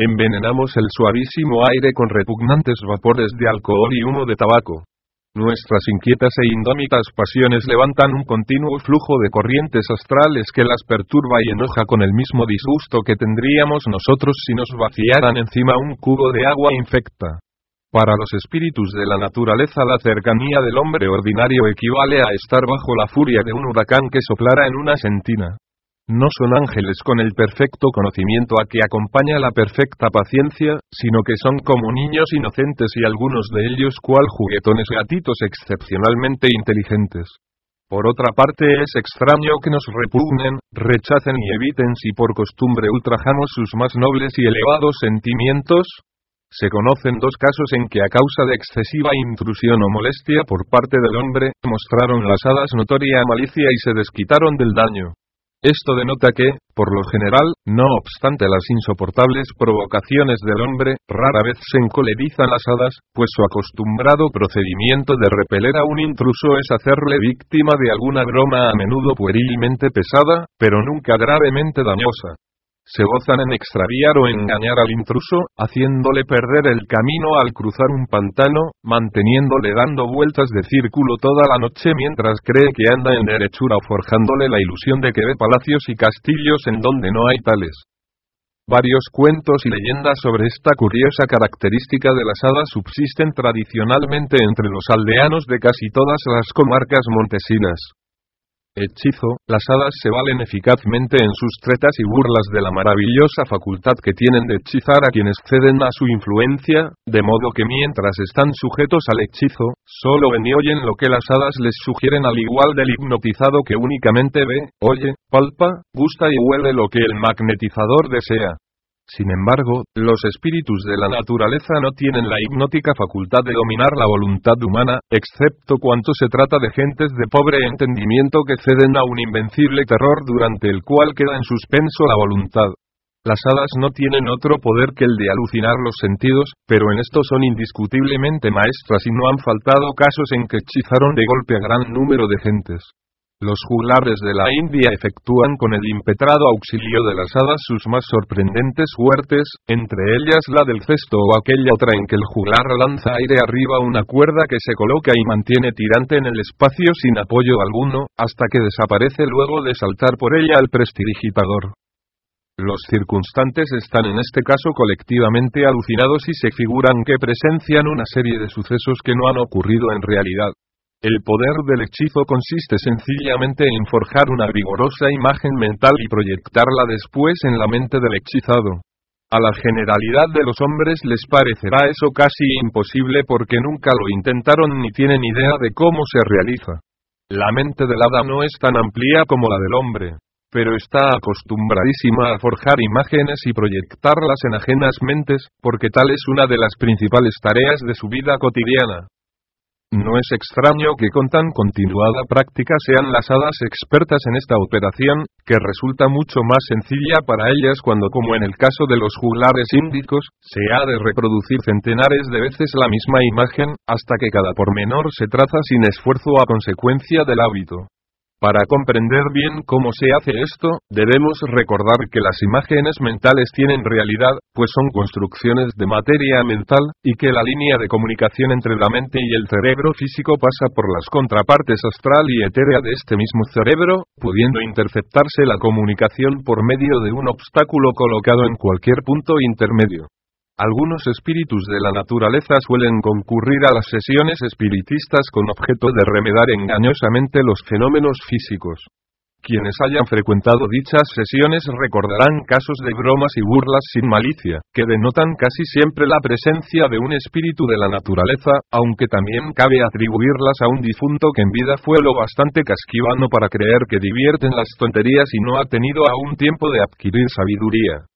Speaker 1: Envenenamos el suavísimo aire con repugnantes vapores de alcohol y humo de tabaco. Nuestras inquietas e indómitas pasiones levantan un continuo flujo de corrientes astrales que las perturba y enoja con el mismo disgusto que tendríamos nosotros si nos vaciaran encima un cubo de agua infecta. Para los espíritus de la naturaleza la cercanía del hombre ordinario equivale a estar bajo la furia de un huracán que soplara en una sentina. No son ángeles con el perfecto conocimiento a que acompaña la perfecta paciencia, sino que son como niños inocentes y algunos de ellos cual juguetones gatitos excepcionalmente inteligentes. Por otra parte es extraño que nos repugnen, rechacen y eviten si por costumbre ultrajamos sus más nobles y elevados sentimientos, se conocen dos casos en que a causa de excesiva intrusión o molestia por parte del hombre, mostraron las hadas notoria malicia y se desquitaron del daño. Esto denota que, por lo general, no obstante las insoportables provocaciones del hombre, rara vez se encolerizan las hadas, pues su acostumbrado procedimiento de repeler a un intruso es hacerle víctima de alguna broma a menudo puerilmente pesada, pero nunca gravemente dañosa se gozan en extraviar o engañar al intruso, haciéndole perder el camino al cruzar un pantano, manteniéndole dando vueltas de círculo toda la noche mientras cree que anda en derechura o forjándole la ilusión de que ve palacios y castillos en donde no hay tales. Varios cuentos y leyendas sobre esta curiosa característica de las hadas subsisten tradicionalmente entre los aldeanos de casi todas las comarcas montesinas. Hechizo, las hadas se valen eficazmente en sus tretas y burlas de la maravillosa facultad que tienen de hechizar a quienes ceden a su influencia, de modo que mientras están sujetos al hechizo, solo ven y oyen lo que las hadas les sugieren al igual del hipnotizado que únicamente ve, oye, palpa, gusta y huele lo que el magnetizador desea. Sin embargo, los espíritus de la naturaleza no tienen la hipnótica facultad de dominar la voluntad humana, excepto cuando se trata de gentes de pobre entendimiento que ceden a un invencible terror durante el cual queda en suspenso la voluntad. Las hadas no tienen otro poder que el de alucinar los sentidos, pero en esto son indiscutiblemente maestras y no han faltado casos en que hechizaron de golpe a gran número de gentes. Los juglares de la India efectúan con el impetrado auxilio de las hadas sus más sorprendentes huertes, entre ellas la del cesto o aquella otra en que el juglar lanza aire arriba una cuerda que se coloca y mantiene tirante en el espacio sin apoyo alguno, hasta que desaparece luego de saltar por ella el prestidigitador. Los circunstantes están en este caso colectivamente alucinados y se figuran que presencian una serie de sucesos que no han ocurrido en realidad. El poder del hechizo consiste sencillamente en forjar una vigorosa imagen mental y proyectarla después en la mente del hechizado. A la generalidad de los hombres les parecerá eso casi imposible porque nunca lo intentaron ni tienen idea de cómo se realiza. La mente del hada no es tan amplia como la del hombre, pero está acostumbradísima a forjar imágenes y proyectarlas en ajenas mentes, porque tal es una de las principales tareas de su vida cotidiana. No es extraño que con tan continuada práctica sean las hadas expertas en esta operación, que resulta mucho más sencilla para ellas cuando como en el caso de los juglares índicos, se ha de reproducir centenares de veces la misma imagen, hasta que cada pormenor se traza sin esfuerzo a consecuencia del hábito. Para comprender bien cómo se hace esto, debemos recordar que las imágenes mentales tienen realidad, pues son construcciones de materia mental, y que la línea de comunicación entre la mente y el cerebro físico pasa por las contrapartes astral y etérea de este mismo cerebro, pudiendo interceptarse la comunicación por medio de un obstáculo colocado en cualquier punto intermedio. Algunos espíritus de la naturaleza suelen concurrir a las sesiones espiritistas con objeto de remedar engañosamente los fenómenos físicos. Quienes hayan frecuentado dichas sesiones recordarán casos de bromas y burlas sin malicia, que denotan casi siempre la presencia de un espíritu de la naturaleza, aunque también cabe atribuirlas a un difunto que en vida fue lo bastante casquivano para creer que divierten las tonterías y no ha tenido aún tiempo de adquirir sabiduría.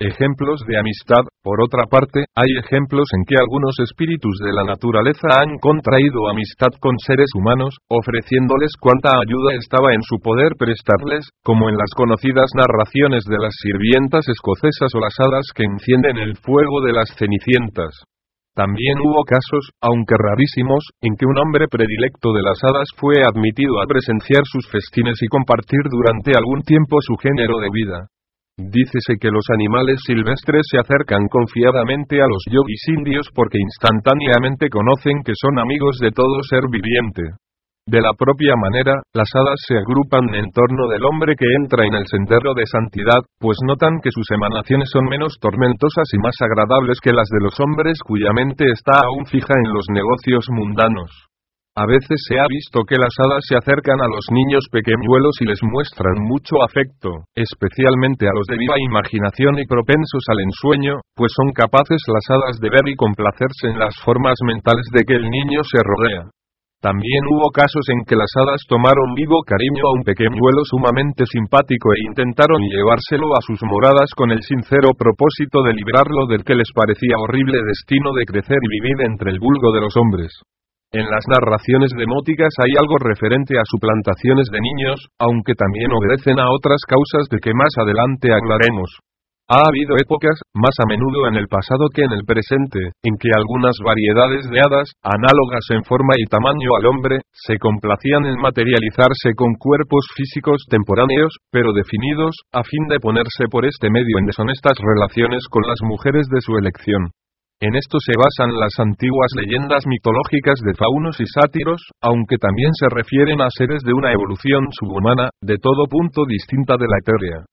Speaker 1: Ejemplos de amistad, por otra parte, hay ejemplos en que algunos espíritus de la naturaleza han contraído amistad con seres humanos, ofreciéndoles cuanta ayuda estaba en su poder prestarles, como en las conocidas narraciones de las sirvientas escocesas o las hadas que encienden el fuego de las cenicientas. También hubo casos, aunque rarísimos, en que un hombre predilecto de las hadas fue admitido a presenciar sus festines y compartir durante algún tiempo su género de vida. Dícese que los animales silvestres se acercan confiadamente a los yogis indios porque instantáneamente conocen que son amigos de todo ser viviente. De la propia manera, las hadas se agrupan en torno del hombre que entra en el sendero de santidad, pues notan que sus emanaciones son menos tormentosas y más agradables que las de los hombres cuya mente está aún fija en los negocios mundanos. A veces se ha visto que las hadas se acercan a los niños pequeñuelos y les muestran mucho afecto, especialmente a los de viva imaginación y propensos al ensueño, pues son capaces las hadas de ver y complacerse en las formas mentales de que el niño se rodea. También hubo casos en que las hadas tomaron vivo cariño a un pequeñuelo sumamente simpático e intentaron llevárselo a sus moradas con el sincero propósito de librarlo del que les parecía horrible destino de crecer y vivir entre el vulgo de los hombres. En las narraciones demóticas hay algo referente a suplantaciones de niños, aunque también obedecen a otras causas de que más adelante hablaremos. Ha habido épocas, más a menudo en el pasado que en el presente, en que algunas variedades de hadas, análogas en forma y tamaño al hombre, se complacían en materializarse con cuerpos físicos temporáneos, pero definidos, a fin de ponerse por este medio en deshonestas relaciones con las mujeres de su elección. En esto se basan las antiguas leyendas mitológicas de faunos y sátiros, aunque también se refieren a seres de una evolución subhumana, de todo punto distinta de la etérea.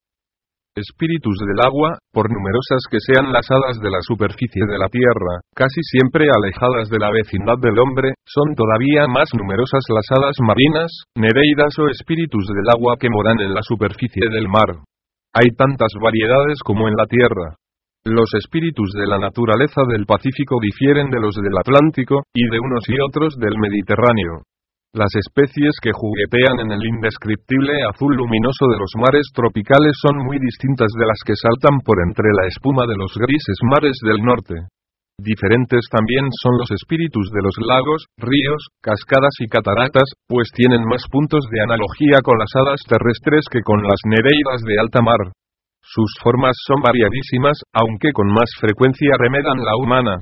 Speaker 1: Espíritus del agua, por numerosas que sean las hadas de la superficie de la tierra, casi siempre alejadas de la vecindad del hombre, son todavía más numerosas las hadas marinas, nereidas o espíritus del agua que moran en la superficie del mar. Hay tantas variedades como en la tierra, los espíritus de la naturaleza del Pacífico difieren de los del Atlántico, y de unos y otros del Mediterráneo. Las especies que juguetean en el indescriptible azul luminoso de los mares tropicales son muy distintas de las que saltan por entre la espuma de los grises mares del norte. Diferentes también son los espíritus de los lagos, ríos, cascadas y cataratas, pues tienen más puntos de analogía con las hadas terrestres que con las nereidas de alta mar. Sus formas son variadísimas, aunque con más frecuencia remedan la humana.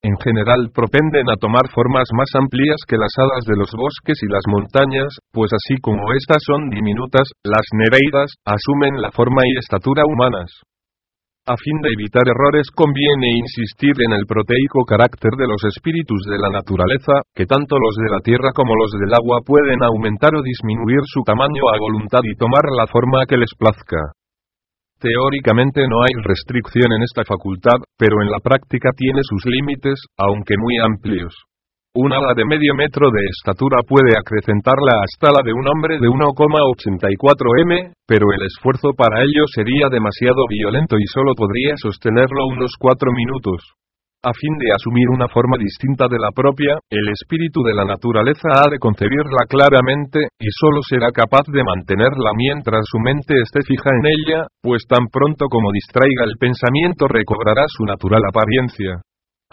Speaker 1: En general propenden a tomar formas más amplias que las hadas de los bosques y las montañas, pues así como estas son diminutas, las nereidas asumen la forma y estatura humanas. A fin de evitar errores conviene insistir en el proteico carácter de los espíritus de la naturaleza, que tanto los de la tierra como los del agua pueden aumentar o disminuir su tamaño a voluntad y tomar la forma que les plazca. Teóricamente no hay restricción en esta facultad, pero en la práctica tiene sus límites, aunque muy amplios. Un ala de medio metro de estatura puede acrecentarla hasta la de un hombre de 1,84 m, pero el esfuerzo para ello sería demasiado violento y solo podría sostenerlo unos cuatro minutos. A fin de asumir una forma distinta de la propia, el espíritu de la naturaleza ha de concebirla claramente, y solo será capaz de mantenerla mientras su mente esté fija en ella, pues tan pronto como distraiga el pensamiento recobrará su natural apariencia.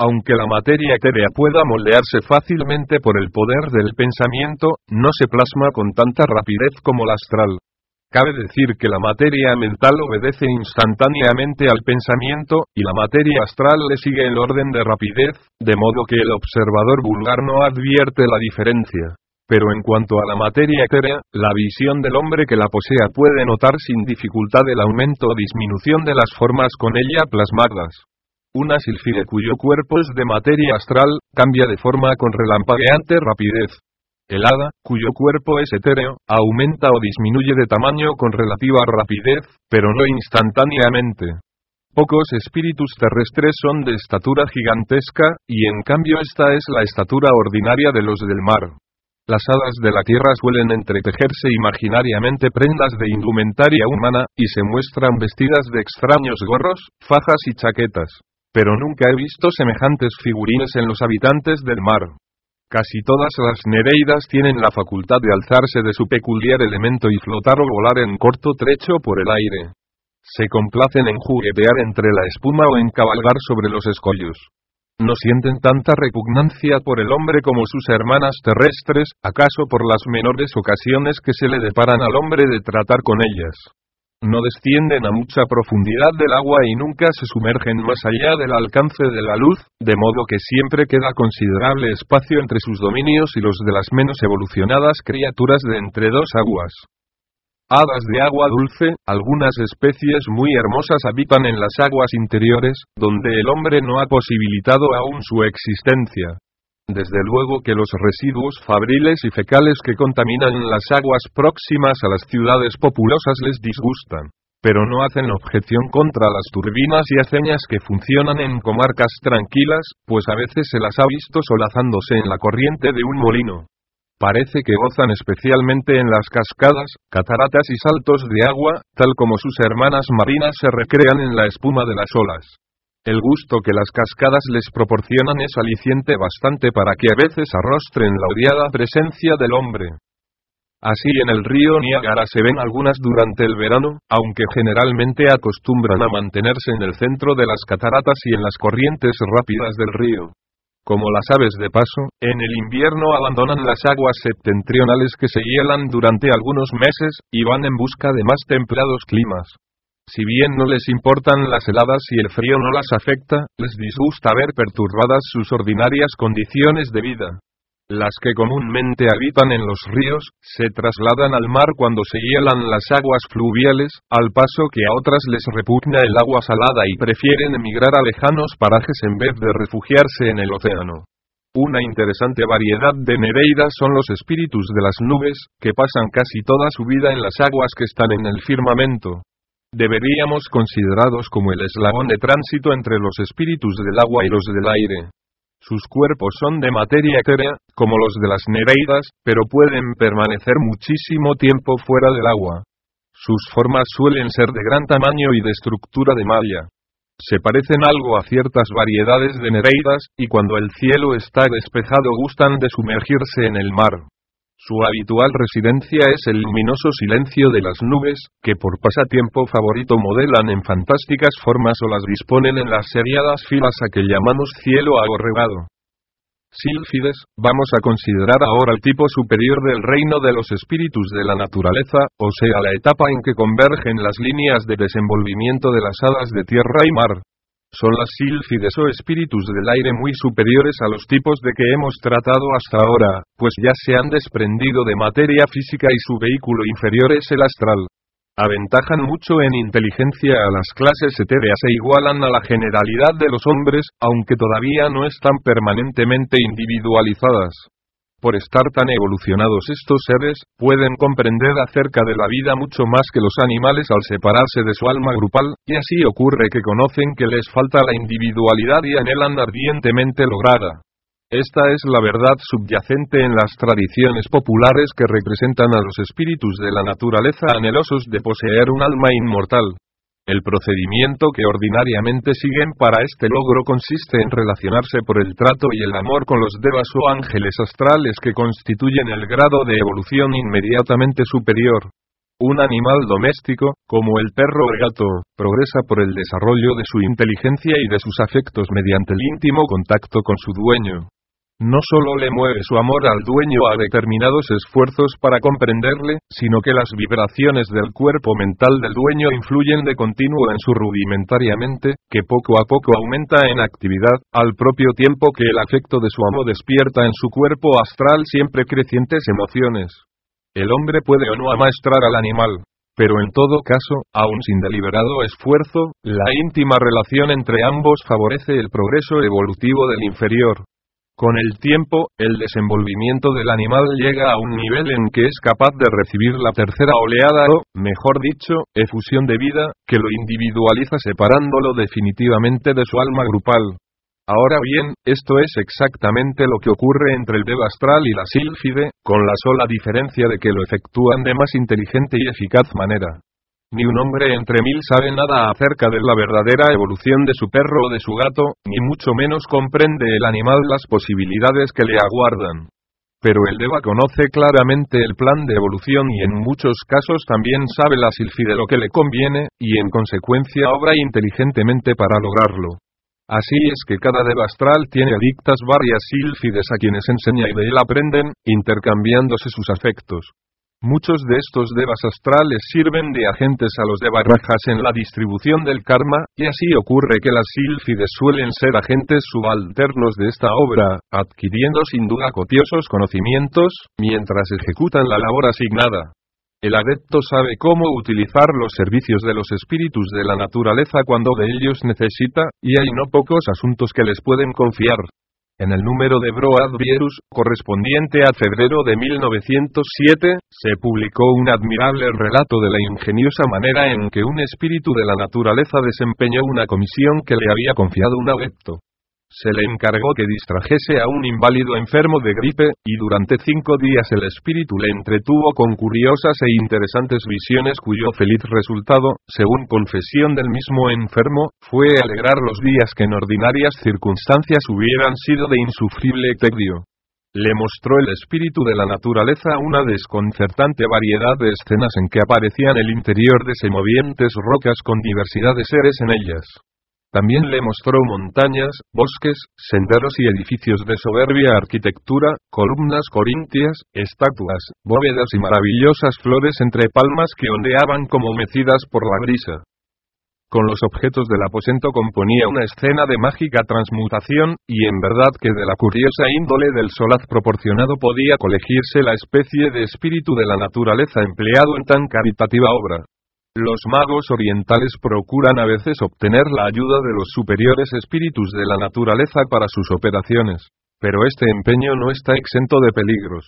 Speaker 1: Aunque la materia etérea pueda moldearse fácilmente por el poder del pensamiento, no se plasma con tanta rapidez como la astral. Cabe decir que la materia mental obedece instantáneamente al pensamiento, y la materia astral le sigue el orden de rapidez, de modo que el observador vulgar no advierte la diferencia. Pero en cuanto a la materia etérea, la visión del hombre que la posea puede notar sin dificultad el aumento o disminución de las formas con ella plasmadas. Una silfide cuyo cuerpo es de materia astral, cambia de forma con relampagueante rapidez. El hada, cuyo cuerpo es etéreo, aumenta o disminuye de tamaño con relativa rapidez, pero no instantáneamente. Pocos espíritus terrestres son de estatura gigantesca, y en cambio esta es la estatura ordinaria de los del mar. Las hadas de la tierra suelen entretejerse imaginariamente prendas de indumentaria humana, y se muestran vestidas de extraños gorros, fajas y chaquetas pero nunca he visto semejantes figurines en los habitantes del mar. Casi todas las nereidas tienen la facultad de alzarse de su peculiar elemento y flotar o volar en corto trecho por el aire. Se complacen en juguetear entre la espuma o en cabalgar sobre los escollos. No sienten tanta repugnancia por el hombre como sus hermanas terrestres, acaso por las menores ocasiones que se le deparan al hombre de tratar con ellas no descienden a mucha profundidad del agua y nunca se sumergen más allá del alcance de la luz, de modo que siempre queda considerable espacio entre sus dominios y los de las menos evolucionadas criaturas de entre dos aguas. Hadas de agua dulce, algunas especies muy hermosas habitan en las aguas interiores, donde el hombre no ha posibilitado aún su existencia. Desde luego que los residuos fabriles y fecales que contaminan las aguas próximas a las ciudades populosas les disgustan, pero no hacen objeción contra las turbinas y aceñas que funcionan en comarcas tranquilas, pues a veces se las ha visto solazándose en la corriente de un molino. Parece que gozan especialmente en las cascadas, cataratas y saltos de agua, tal como sus hermanas marinas se recrean en la espuma de las olas. El gusto que las cascadas les proporcionan es aliciente bastante para que a veces arrostren la odiada presencia del hombre. Así en el río Niágara se ven algunas durante el verano, aunque generalmente acostumbran a mantenerse en el centro de las cataratas y en las corrientes rápidas del río. Como las aves de paso, en el invierno abandonan las aguas septentrionales que se hielan durante algunos meses, y van en busca de más templados climas. Si bien no les importan las heladas y el frío no las afecta, les disgusta ver perturbadas sus ordinarias condiciones de vida. Las que comúnmente habitan en los ríos, se trasladan al mar cuando se hielan las aguas fluviales, al paso que a otras les repugna el agua salada y prefieren emigrar a lejanos parajes en vez de refugiarse en el océano. Una interesante variedad de nereidas son los espíritus de las nubes, que pasan casi toda su vida en las aguas que están en el firmamento deberíamos considerados como el eslabón de tránsito entre los espíritus del agua y los del aire. Sus cuerpos son de materia etérea, como los de las nereidas, pero pueden permanecer muchísimo tiempo fuera del agua. Sus formas suelen ser de gran tamaño y de estructura de malla. Se parecen algo a ciertas variedades de nereidas, y cuando el cielo está despejado gustan de sumergirse en el mar. Su habitual residencia es el luminoso silencio de las nubes, que por pasatiempo favorito modelan en fantásticas formas o las disponen en las seriadas filas a que llamamos cielo agorregado. Sílfides, vamos a considerar ahora el tipo superior del reino de los espíritus de la naturaleza, o sea la etapa en que convergen las líneas de desenvolvimiento de las hadas de tierra y mar. Son las sílfides o espíritus del aire muy superiores a los tipos de que hemos tratado hasta ahora, pues ya se han desprendido de materia física y su vehículo inferior es el astral. Aventajan mucho en inteligencia a las clases etéreas e igualan a la generalidad de los hombres, aunque todavía no están permanentemente individualizadas por estar tan evolucionados estos seres, pueden comprender acerca de la vida mucho más que los animales al separarse de su alma grupal, y así ocurre que conocen que les falta la individualidad y anhelan ardientemente lograrla. Esta es la verdad subyacente en las tradiciones populares que representan a los espíritus de la naturaleza anhelosos de poseer un alma inmortal. El procedimiento que ordinariamente siguen para este logro consiste en relacionarse por el trato y el amor con los devas o ángeles astrales que constituyen el grado de evolución inmediatamente superior. Un animal doméstico, como el perro o el gato, progresa por el desarrollo de su inteligencia y de sus afectos mediante el íntimo contacto con su dueño. No solo le mueve su amor al dueño a determinados esfuerzos para comprenderle, sino que las vibraciones del cuerpo mental del dueño influyen de continuo en su rudimentariamente, que poco a poco aumenta en actividad, al propio tiempo que el afecto de su amo despierta en su cuerpo astral siempre crecientes emociones. El hombre puede o no amaestrar al animal, pero en todo caso, aun sin deliberado esfuerzo, la íntima relación entre ambos favorece el progreso evolutivo del inferior. Con el tiempo, el desenvolvimiento del animal llega a un nivel en que es capaz de recibir la tercera oleada o, mejor dicho, efusión de vida, que lo individualiza separándolo definitivamente de su alma grupal. Ahora bien, esto es exactamente lo que ocurre entre el Deva astral y la sílfide, con la sola diferencia de que lo efectúan de más inteligente y eficaz manera. Ni un hombre entre mil sabe nada acerca de la verdadera evolución de su perro o de su gato, ni mucho menos comprende el animal las posibilidades que le aguardan. Pero el Deva conoce claramente el plan de evolución y en muchos casos también sabe la silfide lo que le conviene, y en consecuencia obra inteligentemente para lograrlo. Así es que cada Deva astral tiene adictas varias sílfides a quienes enseña y de él aprenden, intercambiándose sus afectos. Muchos de estos devas astrales sirven de agentes a los devarrajas en la distribución del karma, y así ocurre que las sílfides suelen ser agentes subalternos de esta obra, adquiriendo sin duda copiosos conocimientos, mientras ejecutan la labor asignada. El adepto sabe cómo utilizar los servicios de los espíritus de la naturaleza cuando de ellos necesita, y hay no pocos asuntos que les pueden confiar. En el número de Broad Vierus, correspondiente a febrero de 1907, se publicó un admirable relato de la ingeniosa manera en que un espíritu de la naturaleza desempeñó una comisión que le había confiado un adepto se le encargó que distrajese a un inválido enfermo de gripe, y durante cinco días el espíritu le entretuvo con curiosas e interesantes visiones cuyo feliz resultado, según confesión del mismo enfermo, fue alegrar los días que en ordinarias circunstancias hubieran sido de insufrible tedio. Le mostró el espíritu de la naturaleza una desconcertante variedad de escenas en que aparecían el interior de semovientes rocas con diversidad de seres en ellas. También le mostró montañas, bosques, senderos y edificios de soberbia arquitectura, columnas corintias, estatuas, bóvedas y maravillosas flores entre palmas que ondeaban como mecidas por la brisa. Con los objetos del aposento componía una escena de mágica transmutación, y en verdad que de la curiosa índole del solaz proporcionado podía colegirse la especie de espíritu de la naturaleza empleado en tan caritativa obra. Los magos orientales procuran a veces obtener la ayuda de los superiores espíritus de la naturaleza para sus operaciones, pero este empeño no está exento de peligros.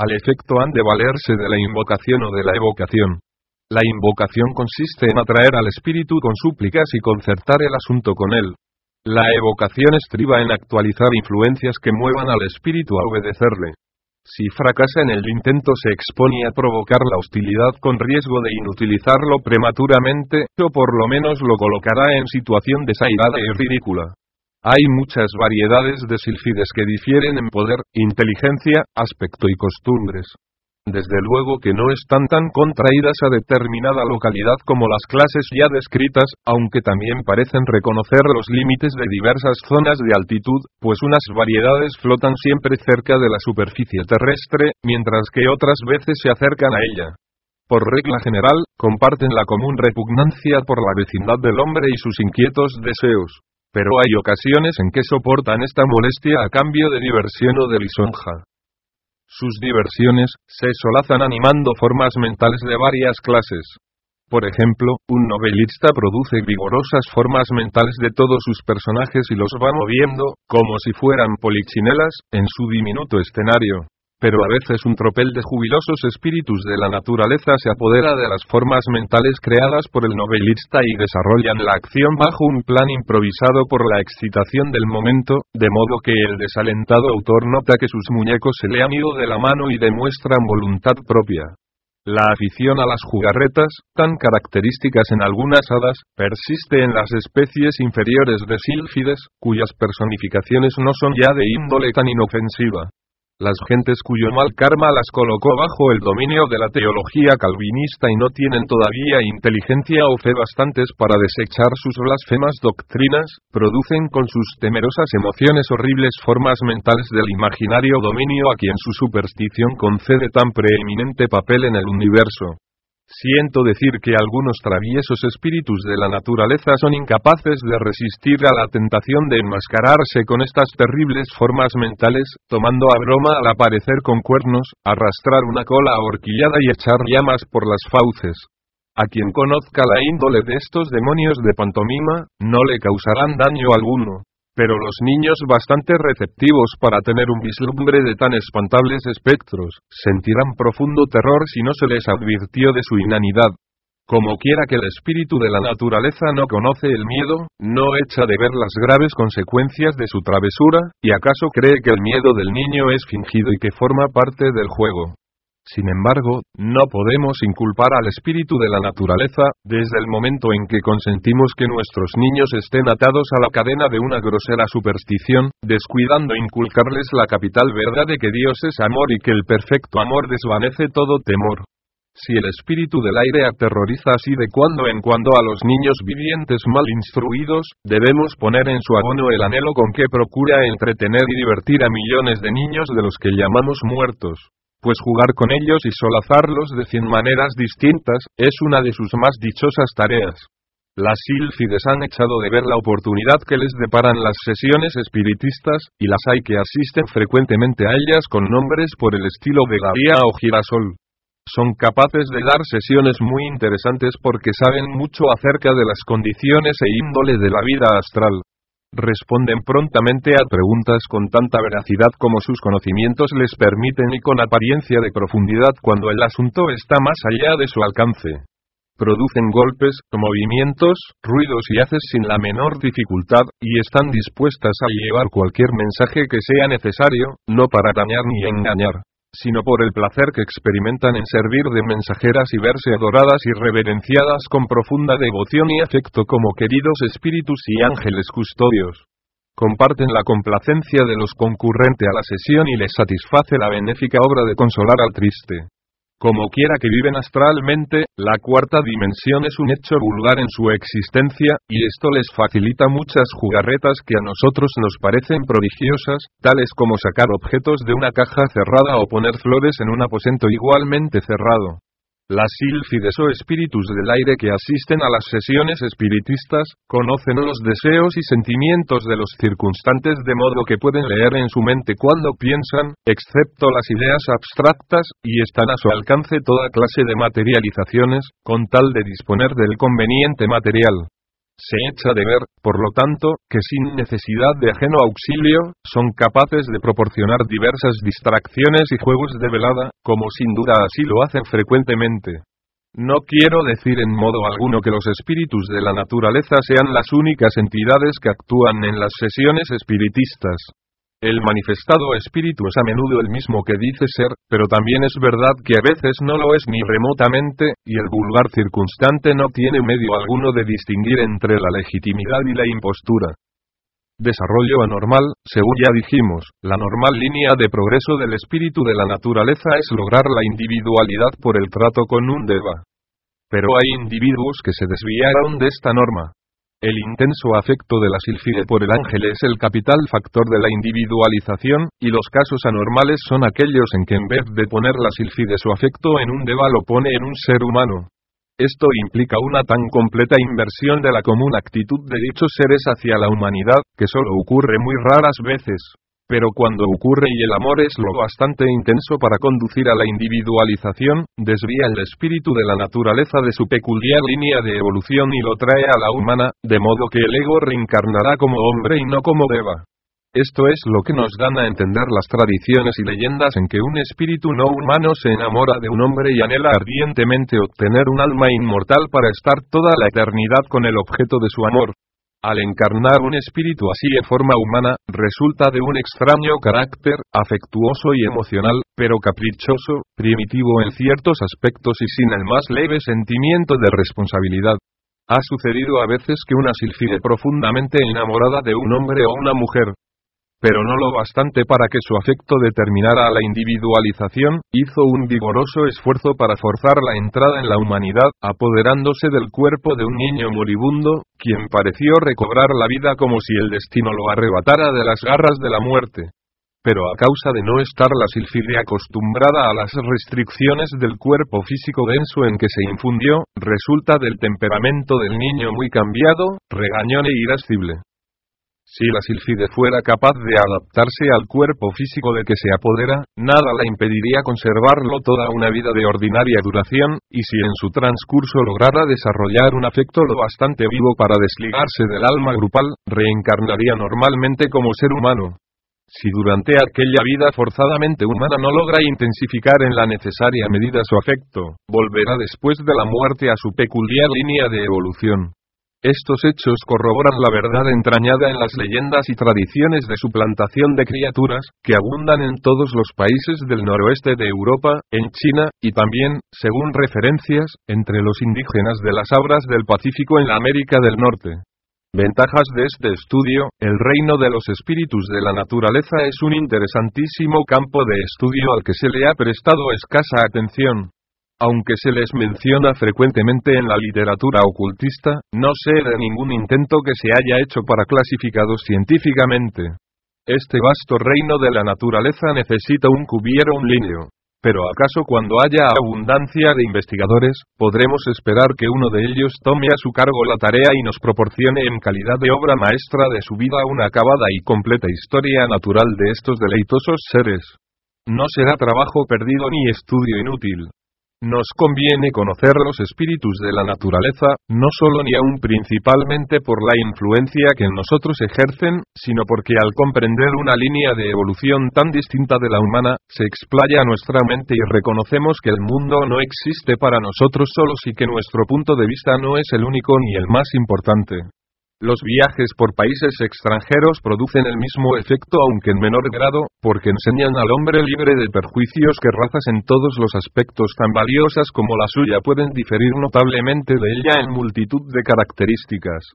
Speaker 1: Al efecto han de valerse de la invocación o de la evocación. La invocación consiste en atraer al espíritu con súplicas y concertar el asunto con él. La evocación estriba en actualizar influencias que muevan al espíritu a obedecerle. Si fracasa en el intento se expone a provocar la hostilidad con riesgo de inutilizarlo prematuramente, o por lo menos lo colocará en situación desairada y ridícula. Hay muchas variedades de silfides que difieren en poder, inteligencia, aspecto y costumbres. Desde luego que no están tan contraídas a determinada localidad como las clases ya descritas, aunque también parecen reconocer los límites de diversas zonas de altitud, pues unas variedades flotan siempre cerca de la superficie terrestre, mientras que otras veces se acercan a ella. Por regla general, comparten la común repugnancia por la vecindad del hombre y sus inquietos deseos. Pero hay ocasiones en que soportan esta molestia a cambio de diversión o de lisonja. Sus diversiones se solazan animando formas mentales de varias clases. Por ejemplo, un novelista produce vigorosas formas mentales de todos sus personajes y los va moviendo, como si fueran polichinelas, en su diminuto escenario pero a veces un tropel de jubilosos espíritus de la naturaleza se apodera de las formas mentales creadas por el novelista y desarrollan la acción bajo un plan improvisado por la excitación del momento, de modo que el desalentado autor nota que sus muñecos se le han ido de la mano y demuestran voluntad propia. La afición a las jugarretas, tan características en algunas hadas, persiste en las especies inferiores de sílfides, cuyas personificaciones no son ya de índole tan inofensiva las gentes cuyo mal karma las colocó bajo el dominio de la teología calvinista y no tienen todavía inteligencia o fe bastantes para desechar sus blasfemas doctrinas, producen con sus temerosas emociones horribles formas mentales del imaginario dominio a quien su superstición concede tan preeminente papel en el universo. Siento decir que algunos traviesos espíritus de la naturaleza son incapaces de resistir a la tentación de enmascararse con estas terribles formas mentales, tomando a broma al aparecer con cuernos, arrastrar una cola ahorquillada y echar llamas por las fauces. A quien conozca la índole de estos demonios de pantomima, no le causarán daño alguno. Pero los niños bastante receptivos para tener un vislumbre de tan espantables espectros, sentirán profundo terror si no se les advirtió de su inanidad. Como quiera que el espíritu de la naturaleza no conoce el miedo, no echa de ver las graves consecuencias de su travesura, y acaso cree que el miedo del niño es fingido y que forma parte del juego. Sin embargo, no podemos inculpar al espíritu de la naturaleza, desde el momento en que consentimos que nuestros niños estén atados a la cadena de una grosera superstición, descuidando inculcarles la capital verdad de que Dios es amor y que el perfecto amor desvanece todo temor. Si el espíritu del aire aterroriza así de cuando en cuando a los niños vivientes mal instruidos, debemos poner en su abono el anhelo con que procura entretener y divertir a millones de niños de los que llamamos muertos pues jugar con ellos y solazarlos de cien maneras distintas, es una de sus más dichosas tareas. Las sílfides han echado de ver la oportunidad que les deparan las sesiones espiritistas, y las hay que asisten frecuentemente a ellas con nombres por el estilo de o Girasol. Son capaces de dar sesiones muy interesantes porque saben mucho acerca de las condiciones e índole de la vida astral. Responden prontamente a preguntas con tanta veracidad como sus conocimientos les permiten y con apariencia de profundidad cuando el asunto está más allá de su alcance. Producen golpes, movimientos, ruidos y haces sin la menor dificultad, y están dispuestas a llevar cualquier mensaje que sea necesario, no para dañar ni engañar sino por el placer que experimentan en servir de mensajeras y verse adoradas y reverenciadas con profunda devoción y afecto como queridos espíritus y ángeles custodios. Comparten la complacencia de los concurrentes a la sesión y les satisface la benéfica obra de consolar al triste. Como quiera que viven astralmente, la cuarta dimensión es un hecho vulgar en su existencia, y esto les facilita muchas jugarretas que a nosotros nos parecen prodigiosas, tales como sacar objetos de una caja cerrada o poner flores en un aposento igualmente cerrado. Las sílfides o espíritus del aire que asisten a las sesiones espiritistas, conocen los deseos y sentimientos de los circunstantes de modo que pueden leer en su mente cuando piensan, excepto las ideas abstractas, y están a su alcance toda clase de materializaciones, con tal de disponer del conveniente material. Se echa de ver, por lo tanto, que sin necesidad de ajeno auxilio, son capaces de proporcionar diversas distracciones y juegos de velada, como sin duda así lo hacen frecuentemente. No quiero decir en modo alguno que los espíritus de la naturaleza sean las únicas entidades que actúan en las sesiones espiritistas. El manifestado espíritu es a menudo el mismo que dice ser, pero también es verdad que a veces no lo es ni remotamente, y el vulgar circunstante no tiene medio alguno de distinguir entre la legitimidad y la impostura. Desarrollo anormal, según ya dijimos, la normal línea de progreso del espíritu de la naturaleza es lograr la individualidad por el trato con un deva. Pero hay individuos que se desviaron de esta norma, el intenso afecto de la silfide por el ángel es el capital factor de la individualización, y los casos anormales son aquellos en que en vez de poner la silfide su afecto en un deva lo pone en un ser humano. Esto implica una tan completa inversión de la común actitud de dichos seres hacia la humanidad, que solo ocurre muy raras veces. Pero cuando ocurre y el amor es lo bastante intenso para conducir a la individualización, desvía el espíritu de la naturaleza de su peculiar línea de evolución y lo trae a la humana, de modo que el ego reencarnará como hombre y no como deva. Esto es lo que nos dan a entender las tradiciones y leyendas en que un espíritu no humano se enamora de un hombre y anhela ardientemente obtener un alma inmortal para estar toda la eternidad con el objeto de su amor. Al encarnar un espíritu así de forma humana, resulta de un extraño carácter, afectuoso y emocional, pero caprichoso, primitivo en ciertos aspectos y sin el más leve sentimiento de responsabilidad. Ha sucedido a veces que una silfide profundamente enamorada de un hombre o una mujer, pero no lo bastante para que su afecto determinara la individualización, hizo un vigoroso esfuerzo para forzar la entrada en la humanidad, apoderándose del cuerpo de un niño moribundo, quien pareció recobrar la vida como si el destino lo arrebatara de las garras de la muerte. Pero a causa de no estar la silfide acostumbrada a las restricciones del cuerpo físico denso en que se infundió, resulta del temperamento del niño muy cambiado, regañón e irascible. Si la silfide fuera capaz de adaptarse al cuerpo físico de que se apodera, nada la impediría conservarlo toda una vida de ordinaria duración, y si en su transcurso lograra desarrollar un afecto lo bastante vivo para desligarse del alma grupal, reencarnaría normalmente como ser humano. Si durante aquella vida forzadamente humana no logra intensificar en la necesaria medida su afecto, volverá después de la muerte a su peculiar línea de evolución. Estos hechos corroboran la verdad entrañada en las leyendas y tradiciones de suplantación de criaturas, que abundan en todos los países del noroeste de Europa, en China, y también, según referencias, entre los indígenas de las abras del Pacífico en la América del Norte. Ventajas de este estudio, el reino de los espíritus de la naturaleza es un interesantísimo campo de estudio al que se le ha prestado escasa atención aunque se les menciona frecuentemente en la literatura ocultista, no sé de ningún intento que se haya hecho para clasificados científicamente. Este vasto reino de la naturaleza necesita un cubiero un líneo. Pero acaso cuando haya abundancia de investigadores, podremos esperar que uno de ellos tome a su cargo la tarea y nos proporcione en calidad de obra maestra de su vida una acabada y completa historia natural de estos deleitosos seres. No será trabajo perdido ni estudio inútil. Nos conviene conocer los espíritus de la naturaleza, no solo ni aún principalmente por la influencia que en nosotros ejercen, sino porque al comprender una línea de evolución tan distinta de la humana, se explaya nuestra mente y reconocemos que el mundo no existe para nosotros solos y que nuestro punto de vista no es el único ni el más importante. Los viajes por países extranjeros producen el mismo efecto aunque en menor grado, porque enseñan al hombre libre de perjuicios que razas en todos los aspectos tan valiosas como la suya pueden diferir notablemente de ella en multitud de características.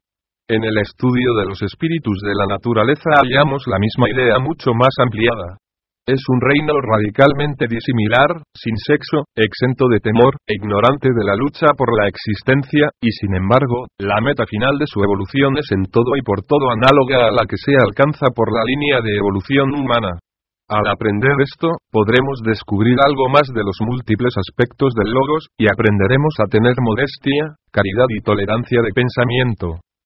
Speaker 1: En el estudio de los espíritus de la naturaleza hallamos la misma idea mucho más ampliada. Es un reino radicalmente disimilar, sin sexo, exento de temor, ignorante de la lucha por la existencia, y sin embargo, la meta final de su evolución es en todo y por todo análoga a la que se alcanza por la línea de evolución humana. Al aprender esto, podremos descubrir algo más de los múltiples aspectos del logos, y aprenderemos a tener modestia, caridad y tolerancia de pensamiento.